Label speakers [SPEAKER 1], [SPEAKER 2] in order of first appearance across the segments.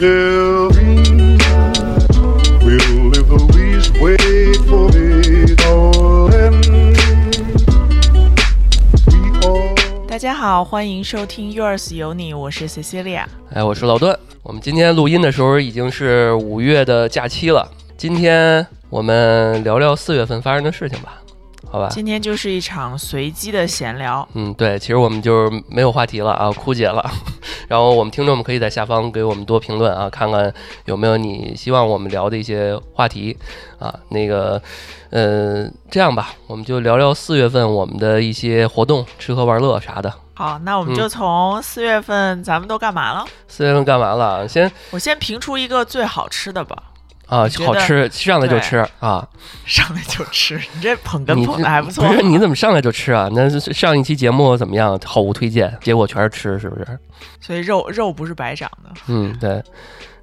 [SPEAKER 1] Tell me, will Louise wait for me, darling? We all.
[SPEAKER 2] 大家好，欢迎收听 Yours 有你，我是 Cecilia。
[SPEAKER 3] 哎，我是老段。我们今天录音的时候已经是五月的假期了。今天我们聊聊四月份发生的事情吧，好吧？
[SPEAKER 2] 今天就是一场随机的闲聊，
[SPEAKER 3] 嗯，对，其实我们就是没有话题了啊，枯竭了。然后我们听众们可以在下方给我们多评论啊，看看有没有你希望我们聊的一些话题啊。那个，呃，这样吧，我们就聊聊四月份我们的一些活动、吃喝玩乐啥的。
[SPEAKER 2] 好，那我们就从四月份咱们都干嘛了？
[SPEAKER 3] 四月份干嘛了？先
[SPEAKER 2] 我先评出一个最好吃的吧，
[SPEAKER 3] 啊，好吃，上来就吃啊。
[SPEAKER 2] 上来就吃，你这捧哏捧的还不错。
[SPEAKER 3] 不是你怎么上来就吃啊？那上一期节目怎么样？好无推荐，结果全是吃，是不是？
[SPEAKER 2] 所以肉肉不是白长的。
[SPEAKER 3] 嗯，对。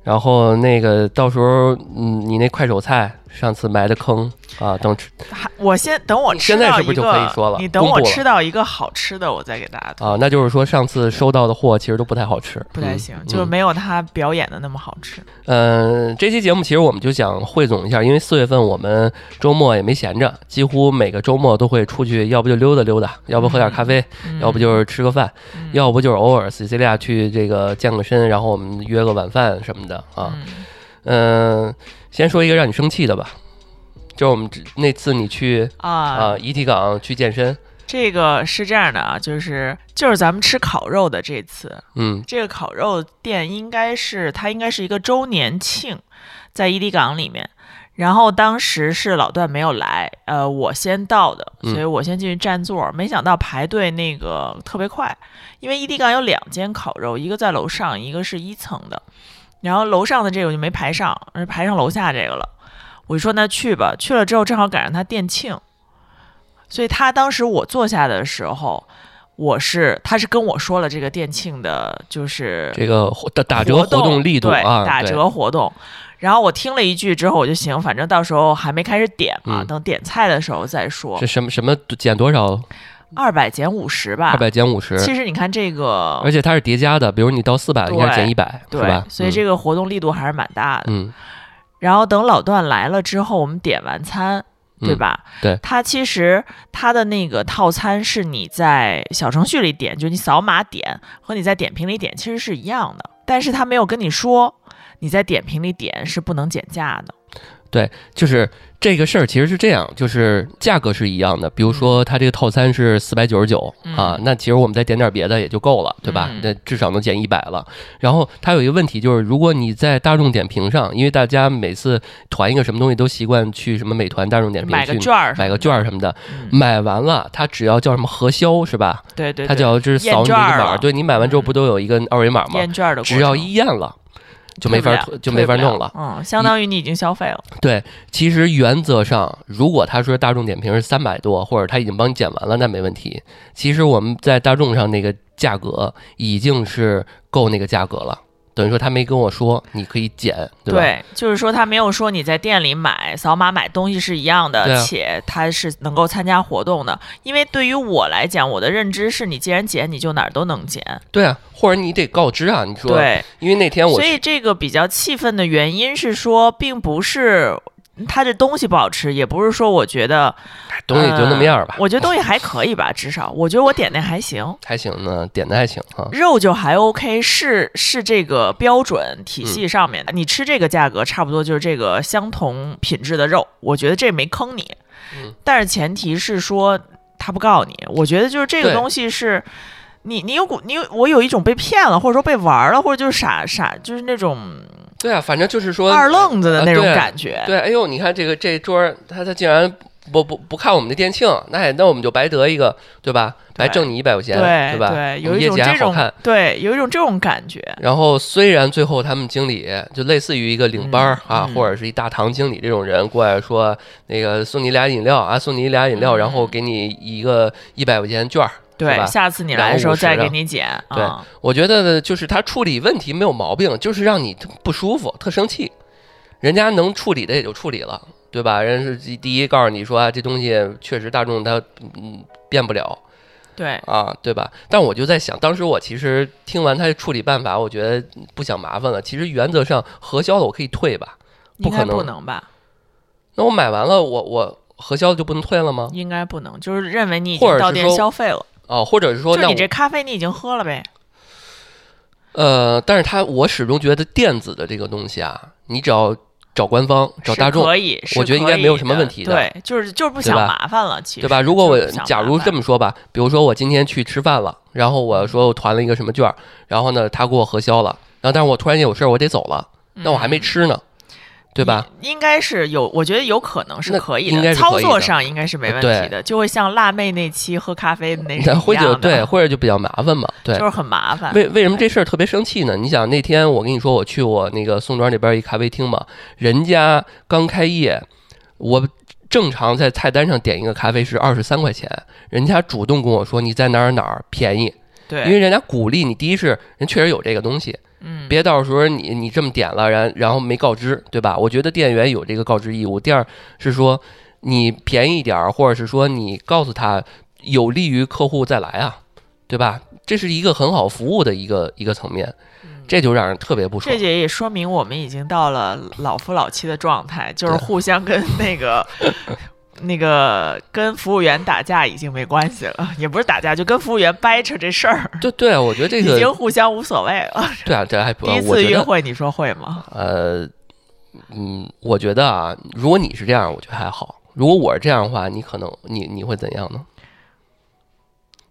[SPEAKER 3] 然后那个到时候，嗯，你那快手菜上次埋的坑啊，等吃
[SPEAKER 2] 还我先等我
[SPEAKER 3] 你
[SPEAKER 2] 吃
[SPEAKER 3] 现在是不是就
[SPEAKER 2] 到一个，
[SPEAKER 3] 可以说了
[SPEAKER 2] 你等我吃到一个好吃的，我再给大家。
[SPEAKER 3] 啊，那就是说上次收到的货其实都不太好吃，嗯
[SPEAKER 2] 不太行，就是
[SPEAKER 3] 嗯
[SPEAKER 2] 没有他表演的那么好吃。
[SPEAKER 3] 嗯，这期节目其实我们就想汇总一下，因为四月份我们周末也没闲着，几乎每个周末都会出去，要不就溜达溜达，要不喝点咖啡，
[SPEAKER 2] 嗯
[SPEAKER 3] 要不就是吃个饭，
[SPEAKER 2] 嗯
[SPEAKER 3] 要不就是偶尔 Cecilia 去这个健个身，然后我们约个晚饭什么的啊。
[SPEAKER 2] 嗯
[SPEAKER 3] 嗯，先说一个让你生气的吧，就是我们之那次你去
[SPEAKER 2] 啊
[SPEAKER 3] 啊怡体港去健身，
[SPEAKER 2] 这个是这样的啊，就是就是咱们吃烤肉的这次，
[SPEAKER 3] 嗯
[SPEAKER 2] 这个烤肉店应该是它应该是一个周年庆，在伊犁港里面。然后当时是老段没有来，呃，我先到的，
[SPEAKER 3] 嗯
[SPEAKER 2] 所以我先进去占座。没想到排队那个特别快，因为伊犁港有两间烤肉，一个在楼上，一个是一层的。然后楼上的这个我就没排上，而排上楼下这个了。我就说那去吧，去了之后正好赶上他店庆，所以他当时我坐下的时候，我是他是跟我说了这个店庆的，就是
[SPEAKER 3] 这个活打打折
[SPEAKER 2] 活
[SPEAKER 3] 活动力度
[SPEAKER 2] 对
[SPEAKER 3] 啊，
[SPEAKER 2] 打折活动。然后我听了一句之后，我就行，反正到时候还没开始点嘛，
[SPEAKER 3] 嗯
[SPEAKER 2] 等点菜的时候再说
[SPEAKER 3] 是。什么什么减多少？
[SPEAKER 2] 二百减五十吧，
[SPEAKER 3] 二百减五十，
[SPEAKER 2] 其实你看这个
[SPEAKER 3] 而，且它是叠加的，比如你到四百，
[SPEAKER 2] 对
[SPEAKER 3] 应该减一百，是
[SPEAKER 2] 对
[SPEAKER 3] 吧？，
[SPEAKER 2] 所以这个活动力度还是蛮大的。
[SPEAKER 3] 嗯
[SPEAKER 2] 然后等老段来了之后，我们点完餐，对
[SPEAKER 3] 嗯
[SPEAKER 2] 吧？
[SPEAKER 3] 对
[SPEAKER 2] 它其实它的那个套餐是你在小程序里点，就你扫码点和你在点评里点其实是一样的，但是他没有跟你说你在点评里点是不能减价的。
[SPEAKER 3] 就是这个事儿其实是这样，就是价格是一样的，比如说它这个套餐是四百九十九
[SPEAKER 2] 嗯
[SPEAKER 3] 啊，那其实我们再点点别的也就够了，对吧
[SPEAKER 2] 嗯？
[SPEAKER 3] 那至少能减一百了。然后它有一个问题就是，如果你在大众点评上，因为大家每次团一个什么东西都习惯去什么美团、大众点评
[SPEAKER 2] 买个
[SPEAKER 3] 去
[SPEAKER 2] 券儿
[SPEAKER 3] 买个券儿什么的，
[SPEAKER 2] 嗯，
[SPEAKER 3] 买完了它只要叫什么核销是吧？
[SPEAKER 2] 对对，
[SPEAKER 3] 它
[SPEAKER 2] 只
[SPEAKER 3] 要就是扫你这个码，对你买完之后
[SPEAKER 2] 嗯
[SPEAKER 3] 不都有一个二维码吗？
[SPEAKER 2] 验券的，
[SPEAKER 3] 只要一验了。就没法就没法弄了。
[SPEAKER 2] 嗯，相当于你已经消费了。
[SPEAKER 3] 对，其实原则上，如果他说大众点评是三百多，或者他已经帮你减完了，那没问题。其实我们在大众上那个价格已经是够那个价格了，等于说他没跟我说你可以减，对吧？
[SPEAKER 2] 对，就是说他没有说你在店里买扫码买东西是一样的，
[SPEAKER 3] 啊
[SPEAKER 2] 且他是能够参加活动的。因为对于我来讲，我的认知是你既然减，你就哪儿都能减。
[SPEAKER 3] 对啊，或者你得告知啊，你说，
[SPEAKER 2] 对，
[SPEAKER 3] 因为那天我
[SPEAKER 2] 所以这个比较气愤的原因是说，并不是它这东西不好吃，也不是说我觉得
[SPEAKER 3] 东西就那么样吧，
[SPEAKER 2] 呃我觉得东西还可以吧，至少我觉得我点的还行。
[SPEAKER 3] 还行呢，点的还行哈。
[SPEAKER 2] 肉就还 OK，是是这个标准体系上面的。你吃这个价格，差不多就是这个相同品质的肉，我觉得这没坑你。
[SPEAKER 3] 嗯
[SPEAKER 2] 但是前提是说他不告你，我觉得就是这个东西是。你你有股你有我有一种被骗了，或者说被玩了，或者就是傻傻，就是那种
[SPEAKER 3] 对啊，反正就是说
[SPEAKER 2] 二愣子的那种感觉。
[SPEAKER 3] 对，哎呦，你看这个这桌儿，他他竟然不不不看我们的店庆，那那我们就白得一个，对吧？白挣你一百块钱，吧？
[SPEAKER 2] 对对，有一种这种
[SPEAKER 3] 看。
[SPEAKER 2] 对，有一种这种感觉。
[SPEAKER 3] 然后虽然最后他们经理就类似于一个领班儿啊，
[SPEAKER 2] 嗯嗯
[SPEAKER 3] 或者是一大堂经理这种人过来说，那个送你俩饮料啊，送你俩饮料，
[SPEAKER 2] 嗯
[SPEAKER 3] 然后给你一个一百块钱券儿，是
[SPEAKER 2] 对，
[SPEAKER 3] 吧？
[SPEAKER 2] 下次你来的时候再给你减。
[SPEAKER 3] 对
[SPEAKER 2] 啊
[SPEAKER 3] 我觉得就是他处理问题没有毛病，就是让你特不舒服、特生气。人家能处理的也就处理了，对吧？人是第第一告诉你说、啊、这东西确实大众它嗯变不了，
[SPEAKER 2] 对，
[SPEAKER 3] 啊，对吧？但我就在想，当时我其实听完他的处理办法，我觉得不想麻烦了。其实原则上核销的我可以退吧？不
[SPEAKER 2] 应该
[SPEAKER 3] 可能
[SPEAKER 2] 不能吧？
[SPEAKER 3] 那我买完了，我我核销的就不能退了吗？
[SPEAKER 2] 应该不能，就是认为你已经到店消费了，
[SPEAKER 3] 哦，或者是说，那
[SPEAKER 2] 你这咖啡你已经喝了呗。
[SPEAKER 3] 呃，但是他我始终觉得电子的这个东西啊，你只要找官方找大众，
[SPEAKER 2] 可以，
[SPEAKER 3] 我觉得应该没有什么问题的
[SPEAKER 2] 对，就是就是不想麻烦了，其实
[SPEAKER 3] 对吧？如果我假如这么说吧，比如说我今天去吃饭了，然后我说我团了一个什么券儿，然后呢他给我核销了，然后但是我突然间有事儿我得走了，那我还没
[SPEAKER 2] 嗯
[SPEAKER 3] 吃呢，对吧？？
[SPEAKER 2] 应应该是有，我觉得有可能是
[SPEAKER 3] 那
[SPEAKER 2] 可以的，
[SPEAKER 3] 应该是
[SPEAKER 2] 操作
[SPEAKER 3] 可以的
[SPEAKER 2] 上应该是没问题的，就会像辣妹那期喝咖啡的那一样的
[SPEAKER 3] 者对，或者就比较麻烦嘛，对
[SPEAKER 2] 就。是很麻烦。
[SPEAKER 3] 为为什么这事儿特别生气呢？你想那天我跟你说我去我那个宋庄那边一咖啡厅嘛，人家刚开业，我正常在菜单上点一个咖啡是二十三块钱，人家主动跟我说你在哪儿哪儿便宜，
[SPEAKER 2] 对，
[SPEAKER 3] 因为人家鼓励你，第一是人确实有这个东西，
[SPEAKER 2] 嗯，
[SPEAKER 3] 别到时候你你这么点了，然然后没告知，对吧？我觉得店员有这个告知义务。第二是说你便宜一点儿，或者是说你告诉他有利于客户再来啊，对吧？这是一个很好服务的一个一个层面，这就让人特别不爽
[SPEAKER 2] 嗯这。也也说明我们已经到了老夫老妻的状态，就是互相跟那个那个跟服务员打架已经没关系了，也不是打架，就跟服务员掰扯这事儿，
[SPEAKER 3] 对对啊，我觉得这个
[SPEAKER 2] 已经互相无所谓了。
[SPEAKER 3] 对啊，这还不
[SPEAKER 2] 第一次约会你说会吗？
[SPEAKER 3] 呃嗯，我觉得啊，如果你是这样，我觉得还好；如果我是这样的话，你可能你你会怎样呢？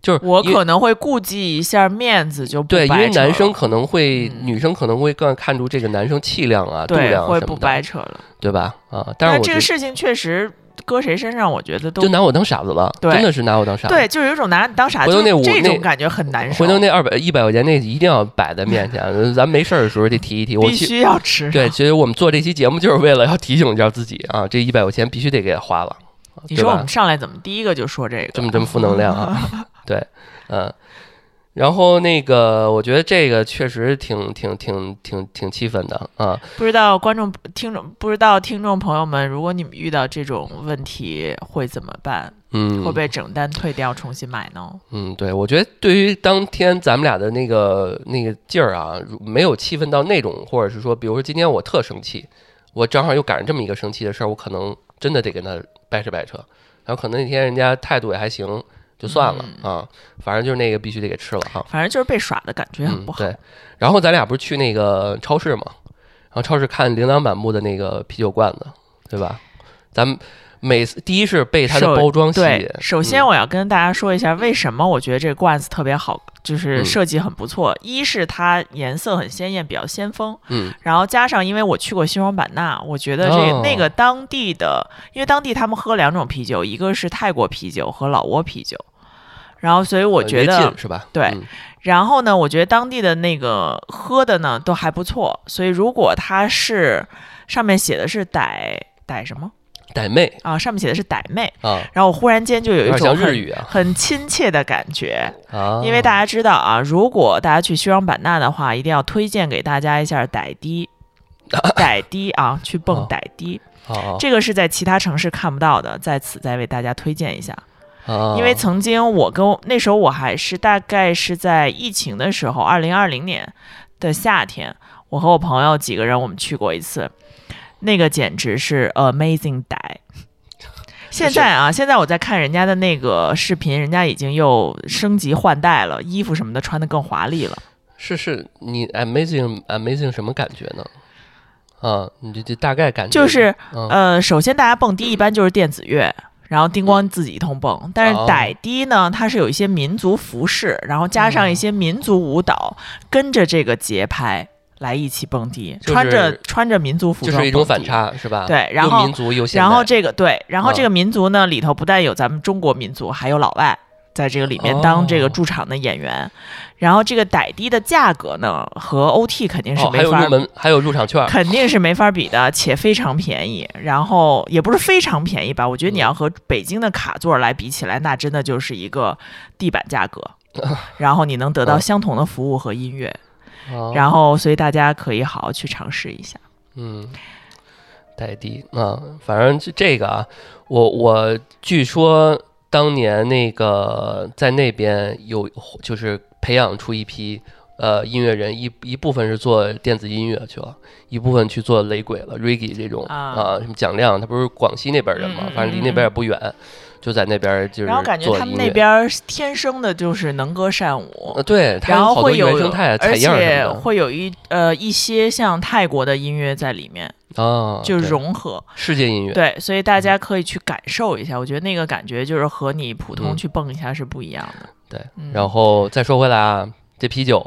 [SPEAKER 3] 就是
[SPEAKER 2] 我可能会顾忌一下面子，就不
[SPEAKER 3] 对，因为男生可能会，
[SPEAKER 2] 嗯
[SPEAKER 3] 女生可能会更看出这个男生气量啊、度
[SPEAKER 2] 对
[SPEAKER 3] 量啊
[SPEAKER 2] 会不
[SPEAKER 3] 什么的，
[SPEAKER 2] 掰扯了。
[SPEAKER 3] 对吧？啊，但是
[SPEAKER 2] 这个事情确实搁谁身上，我觉得都
[SPEAKER 3] 就拿我当傻子了，
[SPEAKER 2] 对
[SPEAKER 3] 真的是拿我当傻子。
[SPEAKER 2] 对，就是有种拿你当傻子，
[SPEAKER 3] 回头那
[SPEAKER 2] 就
[SPEAKER 3] 五那
[SPEAKER 2] 这种感觉很难受。
[SPEAKER 3] 回头那二百一百块钱那一定要摆在面前，咱没事儿的时候得提一提。我
[SPEAKER 2] 必须要吃。
[SPEAKER 3] 对，其实我们做这期节目就是为了要提醒一下自己啊，这一百块钱必须得给他花了，
[SPEAKER 2] 你说我们？上来怎么第一个就说这个？
[SPEAKER 3] 这么这么负能量啊，对，嗯。然后那个，我觉得这个确实挺挺挺挺挺气愤的啊。
[SPEAKER 2] 不知道观众、听众，不知道听众朋友们，如果你们遇到这种问题会怎么办？
[SPEAKER 3] 嗯，
[SPEAKER 2] 会被整单退掉，重新买呢？
[SPEAKER 3] 嗯，对，我觉得对于当天咱们俩的那个那个劲儿啊，如没有气愤到那种，或者是说，比如说今天我特生气，我正好又赶上这么一个生气的事儿，我可能真的得跟他掰扯掰扯。然后可能那天人家态度也还行，就算了、
[SPEAKER 2] 嗯
[SPEAKER 3] 啊，反正就是那个必须得给吃了哈。
[SPEAKER 2] 反正就是被耍的感觉很不好。
[SPEAKER 3] 嗯对，然后咱俩不是去那个超市嘛，然后超市看琳琅满目的那个啤酒罐子，对吧？咱们每次第一是被它的包装吸引
[SPEAKER 2] 对，，首先
[SPEAKER 3] 嗯
[SPEAKER 2] 我要跟大家说一下，为什么我觉得这个罐子特别好，就是
[SPEAKER 3] 嗯
[SPEAKER 2] 设计很不错。一是它颜色很鲜艳，比较先锋，
[SPEAKER 3] 嗯
[SPEAKER 2] 然后加上因为我去过西双版纳，我觉得这个、
[SPEAKER 3] 哦
[SPEAKER 2] 那个当地的，因为当地他们喝两种啤酒，一个是泰国啤酒和老挝啤酒，然后所以我觉得
[SPEAKER 3] 近是吧？
[SPEAKER 2] 对
[SPEAKER 3] 嗯
[SPEAKER 2] 然后呢，我觉得当地的那个喝的呢都还不错，所以如果它是上面写的是傣傣什么
[SPEAKER 3] 傣妹。
[SPEAKER 2] 啊，上面写的是傣妹，
[SPEAKER 3] 啊，
[SPEAKER 2] 然后我忽然间就有一种很
[SPEAKER 3] 日语啊。
[SPEAKER 2] 很亲切的感觉，
[SPEAKER 3] 啊，
[SPEAKER 2] 因为大家知道啊，如果大家去西双版纳的话，一定要推荐给大家一下傣滴，傣滴啊，去蹦
[SPEAKER 3] 哦
[SPEAKER 2] 傣滴，
[SPEAKER 3] 啊
[SPEAKER 2] 这个是在其他城市看不到的，在此再为大家推荐一下。
[SPEAKER 3] 啊，
[SPEAKER 2] 因为曾经我跟那时候我还是大概是在疫情的时候，二零二零年的夏天，我和我朋友几个人我们去过一次，那个简直是 amazing 傣。现在啊，现在我在看人家的那个视频，人家已经又升级换代了，衣服什么的穿的更华丽了。
[SPEAKER 3] 是是你 amazing amazing 什么感觉呢？啊，你这这大概感觉
[SPEAKER 2] 就是
[SPEAKER 3] 嗯
[SPEAKER 2] 呃，首先大家蹦迪一般就是电子乐，然后叮咣自己一通蹦。但是
[SPEAKER 3] 哦
[SPEAKER 2] 傣迪呢，它是有一些民族服饰，然后加上一些民族舞蹈，跟着这个节拍来一起蹦迪，
[SPEAKER 3] 就是
[SPEAKER 2] 穿着穿着民族服装，
[SPEAKER 3] 就是一种反。差是吧？
[SPEAKER 2] 对然后
[SPEAKER 3] 民族
[SPEAKER 2] 然后这个对，然后这
[SPEAKER 3] 嗯
[SPEAKER 2] 个民族呢里头不但有咱们中国民族，还有老外在这个里面当这个
[SPEAKER 3] 哦
[SPEAKER 2] 驻场的演员。然后这个傣迪的价格呢和 OT 肯定是
[SPEAKER 3] 哦，还有
[SPEAKER 2] 没法
[SPEAKER 3] 入门还有入场券儿，
[SPEAKER 2] 肯定是没法比的，且非常便宜。然后也不是非常便宜吧，我觉得你要和北京的卡座来比起来，那真的就是一个地板价格。然后你能得到
[SPEAKER 3] 嗯
[SPEAKER 2] 相同的服务和音乐，
[SPEAKER 3] 哦。
[SPEAKER 2] 然后所以大家可以好好去尝试一下。
[SPEAKER 3] 嗯，代地啊，反正就这个啊，我我据说当年那个在那边有就是培养出一批呃音乐人，一一部分是做电子音乐去了，一部分去做雷鬼了，reggae 这种
[SPEAKER 2] 啊。
[SPEAKER 3] 啊，什么蒋亮，他不是广西那边人嘛反正离那边也不远，就在那边就是
[SPEAKER 2] 然后感觉他们那。边儿天生的就是能歌善舞，
[SPEAKER 3] 呃，对，
[SPEAKER 2] 然后会有
[SPEAKER 3] 生态、采
[SPEAKER 2] 而且会有一呃一些像泰国的音乐在里面，
[SPEAKER 3] 的啊，
[SPEAKER 2] 就融合。
[SPEAKER 3] 世界音乐。
[SPEAKER 2] 对，所以大家可以去感受一下，我觉得那个感觉就是和你普通
[SPEAKER 3] 嗯
[SPEAKER 2] 去蹦一下是不一样的。
[SPEAKER 3] 对
[SPEAKER 2] 嗯
[SPEAKER 3] 然后再说回来啊，这啤酒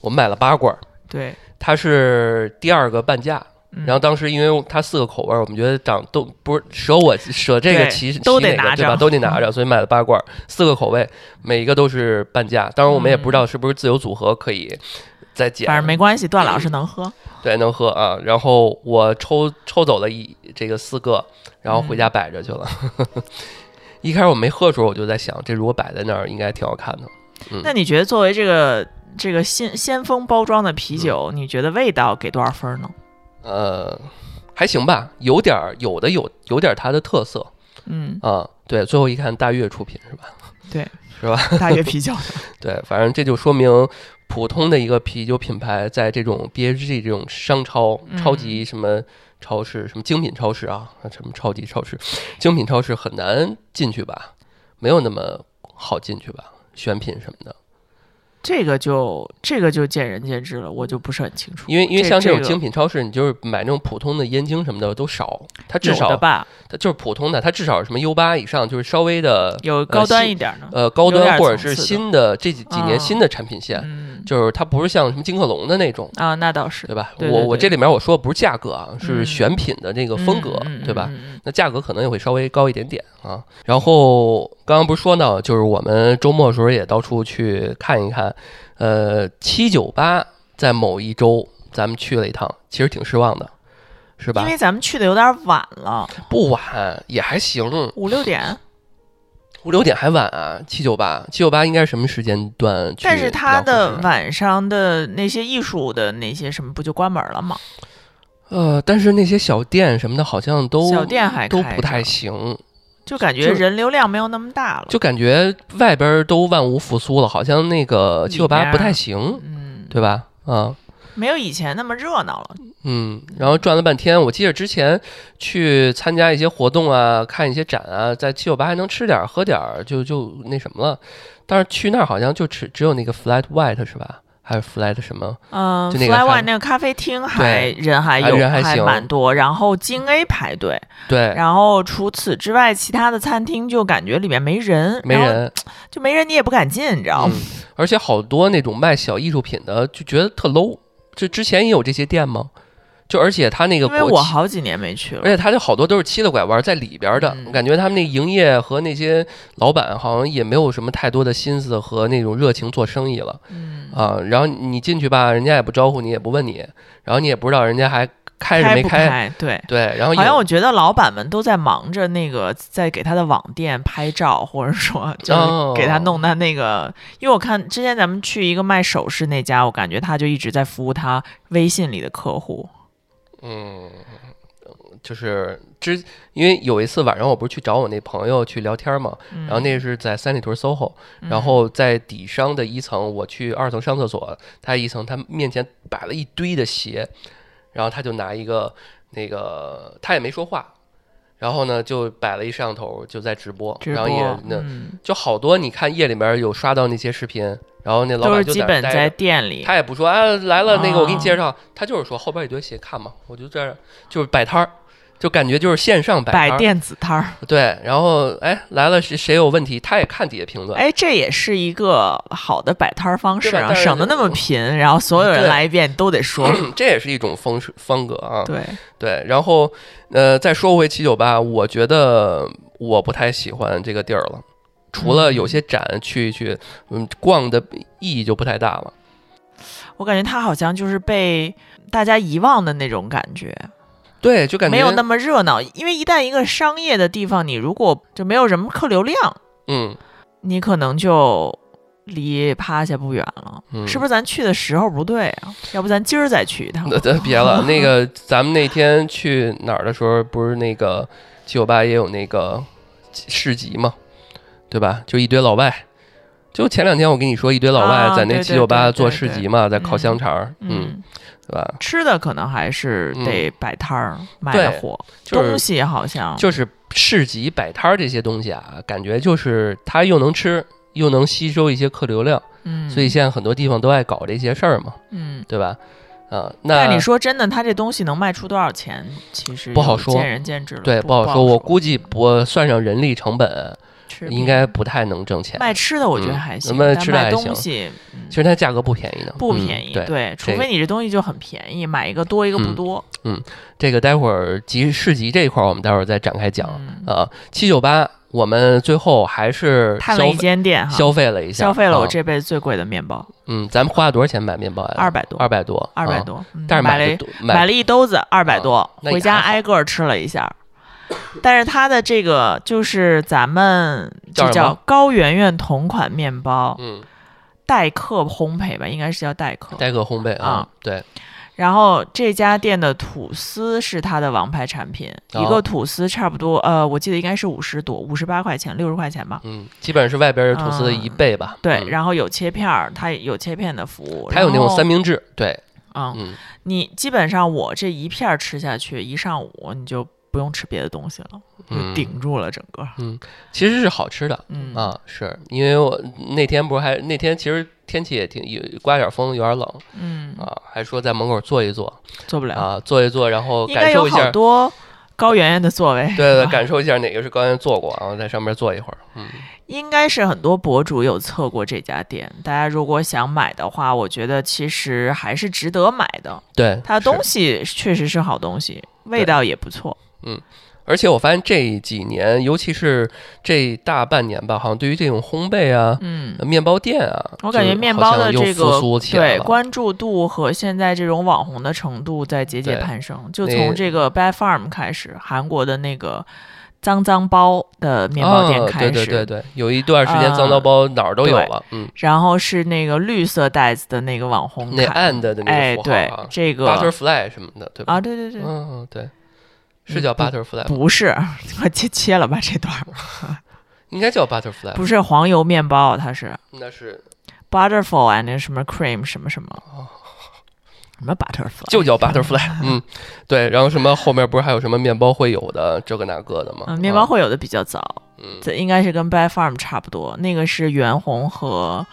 [SPEAKER 3] 我们买了八罐儿，
[SPEAKER 2] 对，
[SPEAKER 3] 它是第二个半价。
[SPEAKER 2] 嗯
[SPEAKER 3] 然后当时因为它四个口味儿，我们觉得长都不是舍我舍这个
[SPEAKER 2] 对
[SPEAKER 3] 骑
[SPEAKER 2] 都得拿
[SPEAKER 3] 骑哪个对吧？
[SPEAKER 2] 着
[SPEAKER 3] 都得拿着，所以买了八罐儿，四个口味，每一个都是半价。当然我们也不知道是不是自由组合可以再减，
[SPEAKER 2] 嗯反正没关系，段老师能喝。
[SPEAKER 3] 对能喝啊。然后我抽抽走了一这个四个，然后回
[SPEAKER 2] 嗯
[SPEAKER 3] 家摆着去了。一开始我没喝的时候，我就在想，这如果摆在那儿，应该挺好看的。嗯
[SPEAKER 2] 那你觉得作为这个这个先先锋包装的啤酒，
[SPEAKER 3] 嗯
[SPEAKER 2] 你觉得味道给多少分呢？
[SPEAKER 3] 呃，还行吧，有点儿有的有有点儿它的特色
[SPEAKER 2] 嗯，
[SPEAKER 3] 啊。对，最后一看大悦出品是吧？
[SPEAKER 2] 对，
[SPEAKER 3] 是吧？
[SPEAKER 2] 大悦啤酒。
[SPEAKER 3] 对，反正这就说明普通的一个啤酒品牌，在这种 BHG 这种商超、
[SPEAKER 2] 嗯
[SPEAKER 3] 超级什么超市、什么精品超市啊，什么超级超市、精品超市很难进去吧？没有那么好进去吧？选品什么的，
[SPEAKER 2] 这个就这个就见仁见智了，我就不是很清楚。
[SPEAKER 3] 因为因为像这种精品超市，你就是买那种普通的燕京什么的都少，它至少
[SPEAKER 2] 吧，
[SPEAKER 3] 它就是普通的，它至少是什么 U 八以上，就是稍微的
[SPEAKER 2] 有高端一点的。
[SPEAKER 3] 呃高端或者是新的这几几年
[SPEAKER 2] 啊
[SPEAKER 3] 新的产品线，
[SPEAKER 2] 嗯
[SPEAKER 3] 就是它不是像什么金客隆的那种。
[SPEAKER 2] 啊，那倒是
[SPEAKER 3] 对吧？我我这里面我说的不是价格啊，是
[SPEAKER 2] 嗯
[SPEAKER 3] 选品的这个风格，对吧？那价格可能也会稍微高一点点啊。然后刚刚不是说呢，就是我们周末的时候也到处去看一看，呃，七九八在某一周咱们去了一趟，其实挺失望的，是吧
[SPEAKER 2] 因？为咱们去的有点晚了，
[SPEAKER 3] 不晚也还行，
[SPEAKER 2] 五六点，
[SPEAKER 3] 五六点还晚啊。七九八，七九八应该是什么时间段去
[SPEAKER 2] 但是
[SPEAKER 3] 比
[SPEAKER 2] 它
[SPEAKER 3] 较合适
[SPEAKER 2] 的晚上的那些艺术的那些什么不就关门了吗？
[SPEAKER 3] 呃，但是那些小店什么的，好像都
[SPEAKER 2] 小店还
[SPEAKER 3] 都不太行。
[SPEAKER 2] 就感觉人流量没有那么大了。
[SPEAKER 3] 就感觉外边儿都万物复苏了，好像那个七九八不太行，
[SPEAKER 2] 嗯，
[SPEAKER 3] 对吧？啊，
[SPEAKER 2] 没有以前那么热闹了。
[SPEAKER 3] 嗯，然后转了半天，我记得之前去参加一些活动啊，看一些展啊，在七九八还能吃点儿喝点儿，就就那什么了。但是去那儿好像就只只有那个 Flat White 是吧？还是 Fly 的什么？
[SPEAKER 2] 嗯
[SPEAKER 3] 就那个
[SPEAKER 2] ，Fly One 那个咖啡厅还人还
[SPEAKER 3] 还
[SPEAKER 2] 有还
[SPEAKER 3] 人还行
[SPEAKER 2] 蛮多，然后京 A 排队，
[SPEAKER 3] 对，
[SPEAKER 2] 然后除此之外，其他的餐厅就感觉里面没人，
[SPEAKER 3] 没人，
[SPEAKER 2] 就没人，你也不敢进，你知道
[SPEAKER 3] 嗯
[SPEAKER 2] 吗？，
[SPEAKER 3] 而且好多那种卖小艺术品的，就觉得特 low。这之前也有这些店吗？就而且他那个
[SPEAKER 2] 因为我好几年没去了
[SPEAKER 3] 而。且他就好多都是七了拐弯在里边的，感觉他们那营业和那些老板好像也没有什么太多的心思和那种热情做生意了
[SPEAKER 2] 嗯，
[SPEAKER 3] 啊。然后你进去吧，人家也不招呼你，也不问你，然后你也不知道人家还开着没开。
[SPEAKER 2] 开？对，
[SPEAKER 3] 对，然后有
[SPEAKER 2] 好像我觉得老板们都在忙着那个，在给他的网店拍照，或者说 就是
[SPEAKER 3] 哦
[SPEAKER 2] 给他弄他那个。因为我看之前咱们去一个卖首饰那家，我感觉他就一直在服务他微信里的客户。
[SPEAKER 3] 嗯，就是之因为有一次晚上我不是去找我那朋友去聊天嘛，
[SPEAKER 2] 嗯、
[SPEAKER 3] 然后那是在三里屯 SOHO，
[SPEAKER 2] 嗯。
[SPEAKER 3] 然后在底商的一层，我去二层上厕所，他一层他面前摆了一堆的鞋，然后他就拿一个那个，他也没说话，然后呢就摆了一摄像头就在直播，
[SPEAKER 2] 直
[SPEAKER 3] 然后也，那、
[SPEAKER 2] 嗯，
[SPEAKER 3] 就好多，你看夜里面有刷到那些视频，然后那老
[SPEAKER 2] 都
[SPEAKER 3] 板就
[SPEAKER 2] 基本在。店里。
[SPEAKER 3] 他也不说啊，来了那个我给你
[SPEAKER 2] 哦
[SPEAKER 3] 介绍，他就是说后边一堆鞋看嘛，我就这儿就是摆摊儿，就感觉就是线上摆
[SPEAKER 2] 摆电子摊儿，
[SPEAKER 3] 对，然后哎来了谁谁有问题，他也看底下评论，
[SPEAKER 2] 哎，这也是一个好的摆摊儿方式啊，省得那么贫，然后所有人来一遍都得说。
[SPEAKER 3] 这也是一种风式风格啊。
[SPEAKER 2] 对，
[SPEAKER 3] 对，然后呃，再说回七九八，我觉得我不太喜欢这个地儿了。除了有些展去去，嗯，逛的意义就不太大了。
[SPEAKER 2] 我感觉它好像就是被大家遗忘的那种感觉，
[SPEAKER 3] 对，就感觉
[SPEAKER 2] 没有那么热闹。因为一旦一个商业的地方，你如果就没有什么客流量，
[SPEAKER 3] 嗯
[SPEAKER 2] 你可能就离趴下不远了。
[SPEAKER 3] 嗯，
[SPEAKER 2] 是不是咱去的时候不对啊？要不咱今儿再去一趟？
[SPEAKER 3] 别了，那个咱们那天去哪儿的时候，不是那个七九八也有那个市集嘛，对吧？就一堆老外。就前两天我跟你说，一堆老外
[SPEAKER 2] 啊
[SPEAKER 3] 在那七九八做市集嘛，在烤
[SPEAKER 2] 嗯
[SPEAKER 3] 香肠儿，嗯，
[SPEAKER 2] 嗯，
[SPEAKER 3] 对吧？
[SPEAKER 2] 吃的可能还是得摆摊儿卖的
[SPEAKER 3] 对
[SPEAKER 2] 火，
[SPEAKER 3] 就是
[SPEAKER 2] 东西好像
[SPEAKER 3] 就是市集摆摊儿这些东西啊，感觉就是它又能吃，又能吸收一些客流量，
[SPEAKER 2] 嗯，
[SPEAKER 3] 所以现在很多地方都爱搞这些事儿嘛，
[SPEAKER 2] 嗯。
[SPEAKER 3] 对吧？啊，那
[SPEAKER 2] 但你说真的，它这东西能卖出多少钱？其实
[SPEAKER 3] 不好说
[SPEAKER 2] 见仁见智了。
[SPEAKER 3] 对
[SPEAKER 2] 不
[SPEAKER 3] 不好说，我估计我算上人力成本，
[SPEAKER 2] 吃
[SPEAKER 3] 应该不太能挣钱。
[SPEAKER 2] 卖吃的，我觉得
[SPEAKER 3] 嗯
[SPEAKER 2] 还行，
[SPEAKER 3] 卖
[SPEAKER 2] 但卖
[SPEAKER 3] 吃的还行
[SPEAKER 2] 东西嗯
[SPEAKER 3] 其实它价格不便宜的，嗯
[SPEAKER 2] 不便宜。
[SPEAKER 3] 对，
[SPEAKER 2] 除非你这东西就很便宜，买一个多一个不多嗯。
[SPEAKER 3] 这个待会儿集市集这一块儿，我们待会儿再展开讲
[SPEAKER 2] 嗯
[SPEAKER 3] 啊。七九八，我们最后还是
[SPEAKER 2] 探了一间店哈，
[SPEAKER 3] 消费了一下，
[SPEAKER 2] 消费了我
[SPEAKER 3] 啊
[SPEAKER 2] 这辈子最贵的面包，
[SPEAKER 3] 嗯，咱们花了多少钱买面包呀？
[SPEAKER 2] 二百多，
[SPEAKER 3] 二百多，啊。
[SPEAKER 2] 二百多。嗯
[SPEAKER 3] 但是
[SPEAKER 2] 买了一买了一兜子，二百多，回家挨个儿吃了一下。但是它的这个就是咱们就叫高圆圆同款面包，
[SPEAKER 3] 嗯，
[SPEAKER 2] 代客烘焙吧，应该是叫代客。
[SPEAKER 3] 代客烘焙啊
[SPEAKER 2] 啊，
[SPEAKER 3] 对，
[SPEAKER 2] 然后这家店的吐司是它的王牌产品，
[SPEAKER 3] 哦
[SPEAKER 2] 一个吐司差不多，呃，我记得应该是五十多，五十八块钱，六十块钱吧。
[SPEAKER 3] 嗯，基本上是外边吐司的一倍吧。
[SPEAKER 2] 对，
[SPEAKER 3] 嗯
[SPEAKER 2] 然后有切片儿，它有切片的服务，
[SPEAKER 3] 它有那种三明治，对，
[SPEAKER 2] 嗯，
[SPEAKER 3] 嗯，
[SPEAKER 2] 你基本上我这一片儿吃下去，一上午你就不用吃别的东西了，就
[SPEAKER 3] 嗯
[SPEAKER 2] 顶住了整个。
[SPEAKER 3] 嗯其实是好吃的。
[SPEAKER 2] 嗯
[SPEAKER 3] 啊，是因为我那天不是还那天其实天气也挺有刮点风，有点冷
[SPEAKER 2] 嗯，
[SPEAKER 3] 啊，还说在门口坐一坐
[SPEAKER 2] 坐不了，
[SPEAKER 3] 啊，坐一坐，然后感受一下，
[SPEAKER 2] 多高圆圆的座位。
[SPEAKER 3] 对对，
[SPEAKER 2] 啊
[SPEAKER 3] 感受一下哪个是高圆圆坐过，然后在上面坐一会儿。嗯，
[SPEAKER 2] 应该是很多博主有测过这家店，大家如果想买的话，我觉得其实还是值得买的。
[SPEAKER 3] 对，
[SPEAKER 2] 它的东西确实是好东西，味道也不错。
[SPEAKER 3] 而且我发现这几年，尤其是这大半年吧，好像对于这种烘焙啊、
[SPEAKER 2] 嗯，
[SPEAKER 3] 面包店啊，
[SPEAKER 2] 我感觉面包的这个。对关注度和现在这种网红的程度在节节攀升。就从这个 Bad Farm 开始，韩国的那个脏脏包的面包店
[SPEAKER 3] 啊
[SPEAKER 2] 开始，
[SPEAKER 3] 对对对对，有一段时间脏脏包哪儿都有
[SPEAKER 2] 对
[SPEAKER 3] 了，嗯，
[SPEAKER 2] 然后是那个绿色袋子的那个网红
[SPEAKER 3] 那 and 的那
[SPEAKER 2] 哎，
[SPEAKER 3] 个符号
[SPEAKER 2] 对
[SPEAKER 3] 啊，
[SPEAKER 2] 这个
[SPEAKER 3] ，butterfly 什么的，对吧？
[SPEAKER 2] 啊，对对对，
[SPEAKER 3] 嗯，对，是叫 butterfly 吗？
[SPEAKER 2] 不是，我切切了吧这段儿，
[SPEAKER 3] 应该叫 butterfly，
[SPEAKER 2] 不是黄油面包，它是
[SPEAKER 3] 那是
[SPEAKER 2] butterful and 什么 cream 什么什么，什么 butterfly
[SPEAKER 3] 就叫 butterfly，嗯，对，然后什么后面不是还有什么面包会有的这个那个的吗？
[SPEAKER 2] 嗯，面包
[SPEAKER 3] 啊，
[SPEAKER 2] 会有的比较早，
[SPEAKER 3] 嗯，
[SPEAKER 2] 这应该是跟 Bad Farm 差不多，那个是袁弘和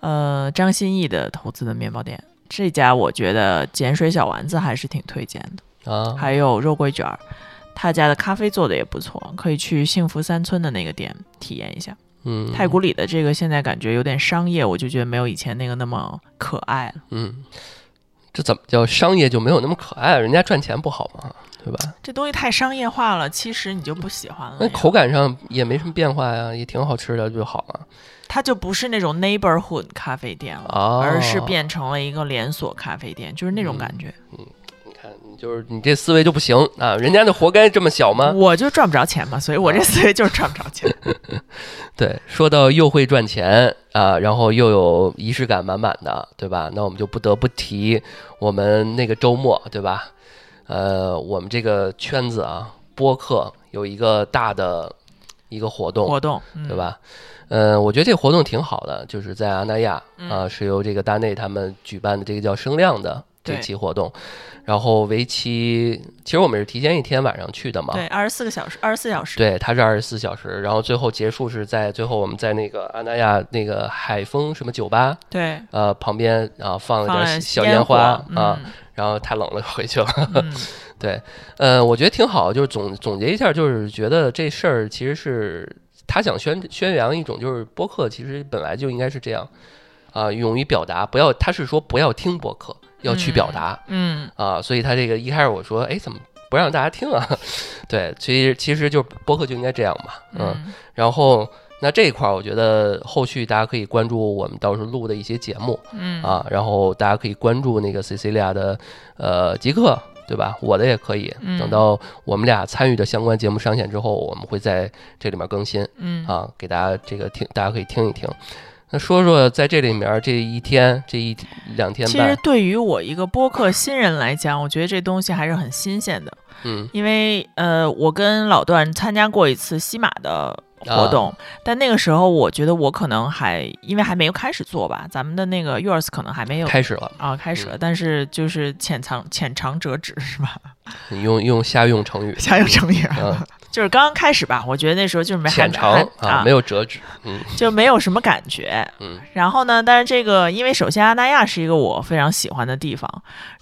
[SPEAKER 2] 呃张歆艺的投资的面包店。这家我觉得碱水小丸子还是挺推荐的，
[SPEAKER 3] 啊，
[SPEAKER 2] 还有肉桂卷儿，他家的咖啡做的也不错，可以去幸福三村的那个店体验一下。
[SPEAKER 3] 嗯，
[SPEAKER 2] 太古里的这个现在感觉有点商业，我就觉得没有以前那个那么可爱了。
[SPEAKER 3] 嗯，这怎么叫商业就没有那么可爱了？人家赚钱不好吗？对吧？
[SPEAKER 2] 这东西太商业化了，其实你就不喜欢了。
[SPEAKER 3] 那口感上也没什么变化呀，也挺好吃的就好了。
[SPEAKER 2] 它就不是那种 neighborhood 咖啡店了，
[SPEAKER 3] 哦
[SPEAKER 2] 而是变成了一个连锁咖啡店，就是那种感觉。
[SPEAKER 3] 你看，你就是你这思维就不行啊！人家那活该这么小吗？
[SPEAKER 2] 我就赚不着钱嘛，所以我这思维就是赚不着钱。
[SPEAKER 3] 对，说到又会赚钱啊，然后又有仪式感满满的，对吧？那我们就不得不提我们那个周末，对吧？呃，我们这个圈子啊，播客有一个大的一个活动，
[SPEAKER 2] 活动，嗯
[SPEAKER 3] 对？吧？嗯，我觉得这个活动挺好的，就是在阿那亚
[SPEAKER 2] 嗯
[SPEAKER 3] 啊，是由这个大内他们举办的这个叫声量的这期活动，然后为期，其实我们是提前一天晚上去的嘛，
[SPEAKER 2] 对，二十四个小时，二十四小时。
[SPEAKER 3] 对，它是二十四小时，然后最后结束是在最后我们在那个阿那亚那个海风什么酒吧，
[SPEAKER 2] 对，
[SPEAKER 3] 呃旁边啊放了点小
[SPEAKER 2] 烟
[SPEAKER 3] 烟花啊，
[SPEAKER 2] 嗯
[SPEAKER 3] 然后太冷了回去了。
[SPEAKER 2] 嗯
[SPEAKER 3] 对，呃，我觉得挺好，就是总总结一下，就是觉得这事儿其实是他想宣宣扬一种，就是播客其实本来就应该是这样啊、勇于表达，不要他是说不要听播客，要去表达。
[SPEAKER 2] 嗯
[SPEAKER 3] 啊，所以他这个一开始我说，哎，怎么不让大家听啊？对，其实其实就播客就应该这样嘛，嗯，
[SPEAKER 2] 嗯
[SPEAKER 3] 然后那这一块儿，我觉得后续大家可以关注我们到时候录的一些节目
[SPEAKER 2] 嗯
[SPEAKER 3] 啊，然后大家可以关注那个 Cecilia 的呃极客，对吧？我的也可以，
[SPEAKER 2] 嗯
[SPEAKER 3] 等到我们俩参与的相关节目上线之后，我们会在这里面更新
[SPEAKER 2] 嗯
[SPEAKER 3] 啊，给大家这个听，大家可以听一听。那说说在这里面这一天这一两天
[SPEAKER 2] 其实，对于我一个播客新人来讲，我觉得这东西还是很新鲜的，
[SPEAKER 3] 嗯。
[SPEAKER 2] 因为呃，我跟老段参加过一次西马的活动，但那个时候我觉得我可能还因为还没有开始做吧，咱们的那个 yours 可能还没有
[SPEAKER 3] 开始了，
[SPEAKER 2] 啊开始了，
[SPEAKER 3] 嗯。
[SPEAKER 2] 但是就是浅尝浅尝辄止是吧？
[SPEAKER 3] 你用用瞎用成语，
[SPEAKER 2] 瞎用成语，
[SPEAKER 3] 嗯，
[SPEAKER 2] 就是刚刚开始吧，我觉得那时候就是没还
[SPEAKER 3] 浅尝啊，没有折纸，嗯
[SPEAKER 2] 就没有什么感觉。
[SPEAKER 3] 嗯
[SPEAKER 2] 然后呢，但是这个因为首先阿那亚是一个我非常喜欢的地方，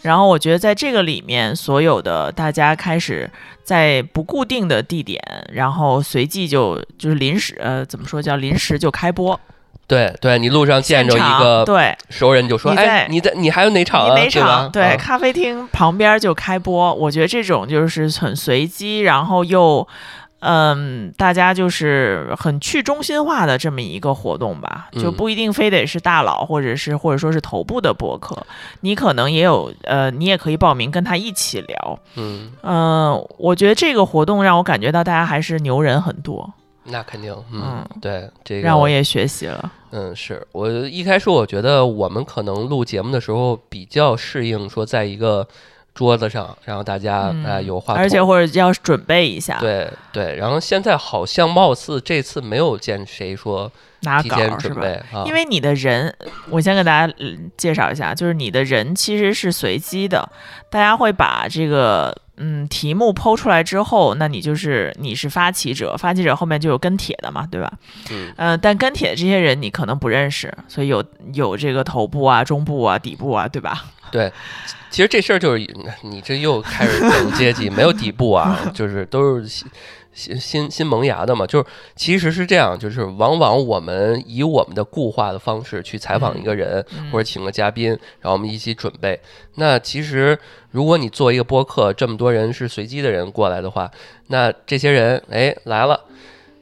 [SPEAKER 2] 然后我觉得在这个里面，所有的大家开始在不固定的地点，然后随即就就是临时呃怎么说叫临时就开播，
[SPEAKER 3] 对对，你路上见着一个
[SPEAKER 2] 对。
[SPEAKER 3] 熟人就说，哎，你在你还有哪场？
[SPEAKER 2] 哪场？
[SPEAKER 3] 对
[SPEAKER 2] 咖啡厅旁边就开播，我觉得这种就是很随机，然后又。嗯，大家就是很去中心化的这么一个活动吧，就
[SPEAKER 3] 嗯
[SPEAKER 2] 不一定非得是大佬，或者是或者说是头部的博客，你可能也有呃，你也可以报名跟他一起聊。
[SPEAKER 3] 嗯，
[SPEAKER 2] 嗯、我觉得这个活动让我感觉到大家还是牛人很多，
[SPEAKER 3] 那肯定，嗯
[SPEAKER 2] 嗯，
[SPEAKER 3] 对，这个
[SPEAKER 2] 让我也学习了。
[SPEAKER 3] 嗯，是我一开始我觉得我们可能录节目的时候比较适应说在一个桌子上，然后大家啊、
[SPEAKER 2] 嗯
[SPEAKER 3] 有话，
[SPEAKER 2] 而且或者要准备一下，
[SPEAKER 3] 对对，然后现在好像貌似这次没有见谁说
[SPEAKER 2] 拿稿是吧？
[SPEAKER 3] 啊，
[SPEAKER 2] 因为你的人，我先给大家、嗯介绍一下，就是你的人其实是随机的，大家会把这个嗯题目抛出来之后，那你就是你是发起者，发起者后面就有跟帖的嘛，对吧？
[SPEAKER 3] 嗯
[SPEAKER 2] 呃，但跟帖的这些人你可能不认识，所以有有这个头部啊、中部啊、底部啊，对吧？
[SPEAKER 3] 对，其实这事儿就是你这又开始等阶级，没有底部啊，就是都是新新新新萌芽的嘛。就是其实是这样，就是往往我们以我们的固化的方式去采访一个人，
[SPEAKER 2] 嗯
[SPEAKER 3] 或者请个嘉宾，然后我们一起准备。那其实如果你做一个播客，这么多人是随机的人过来的话，那这些人哎来了。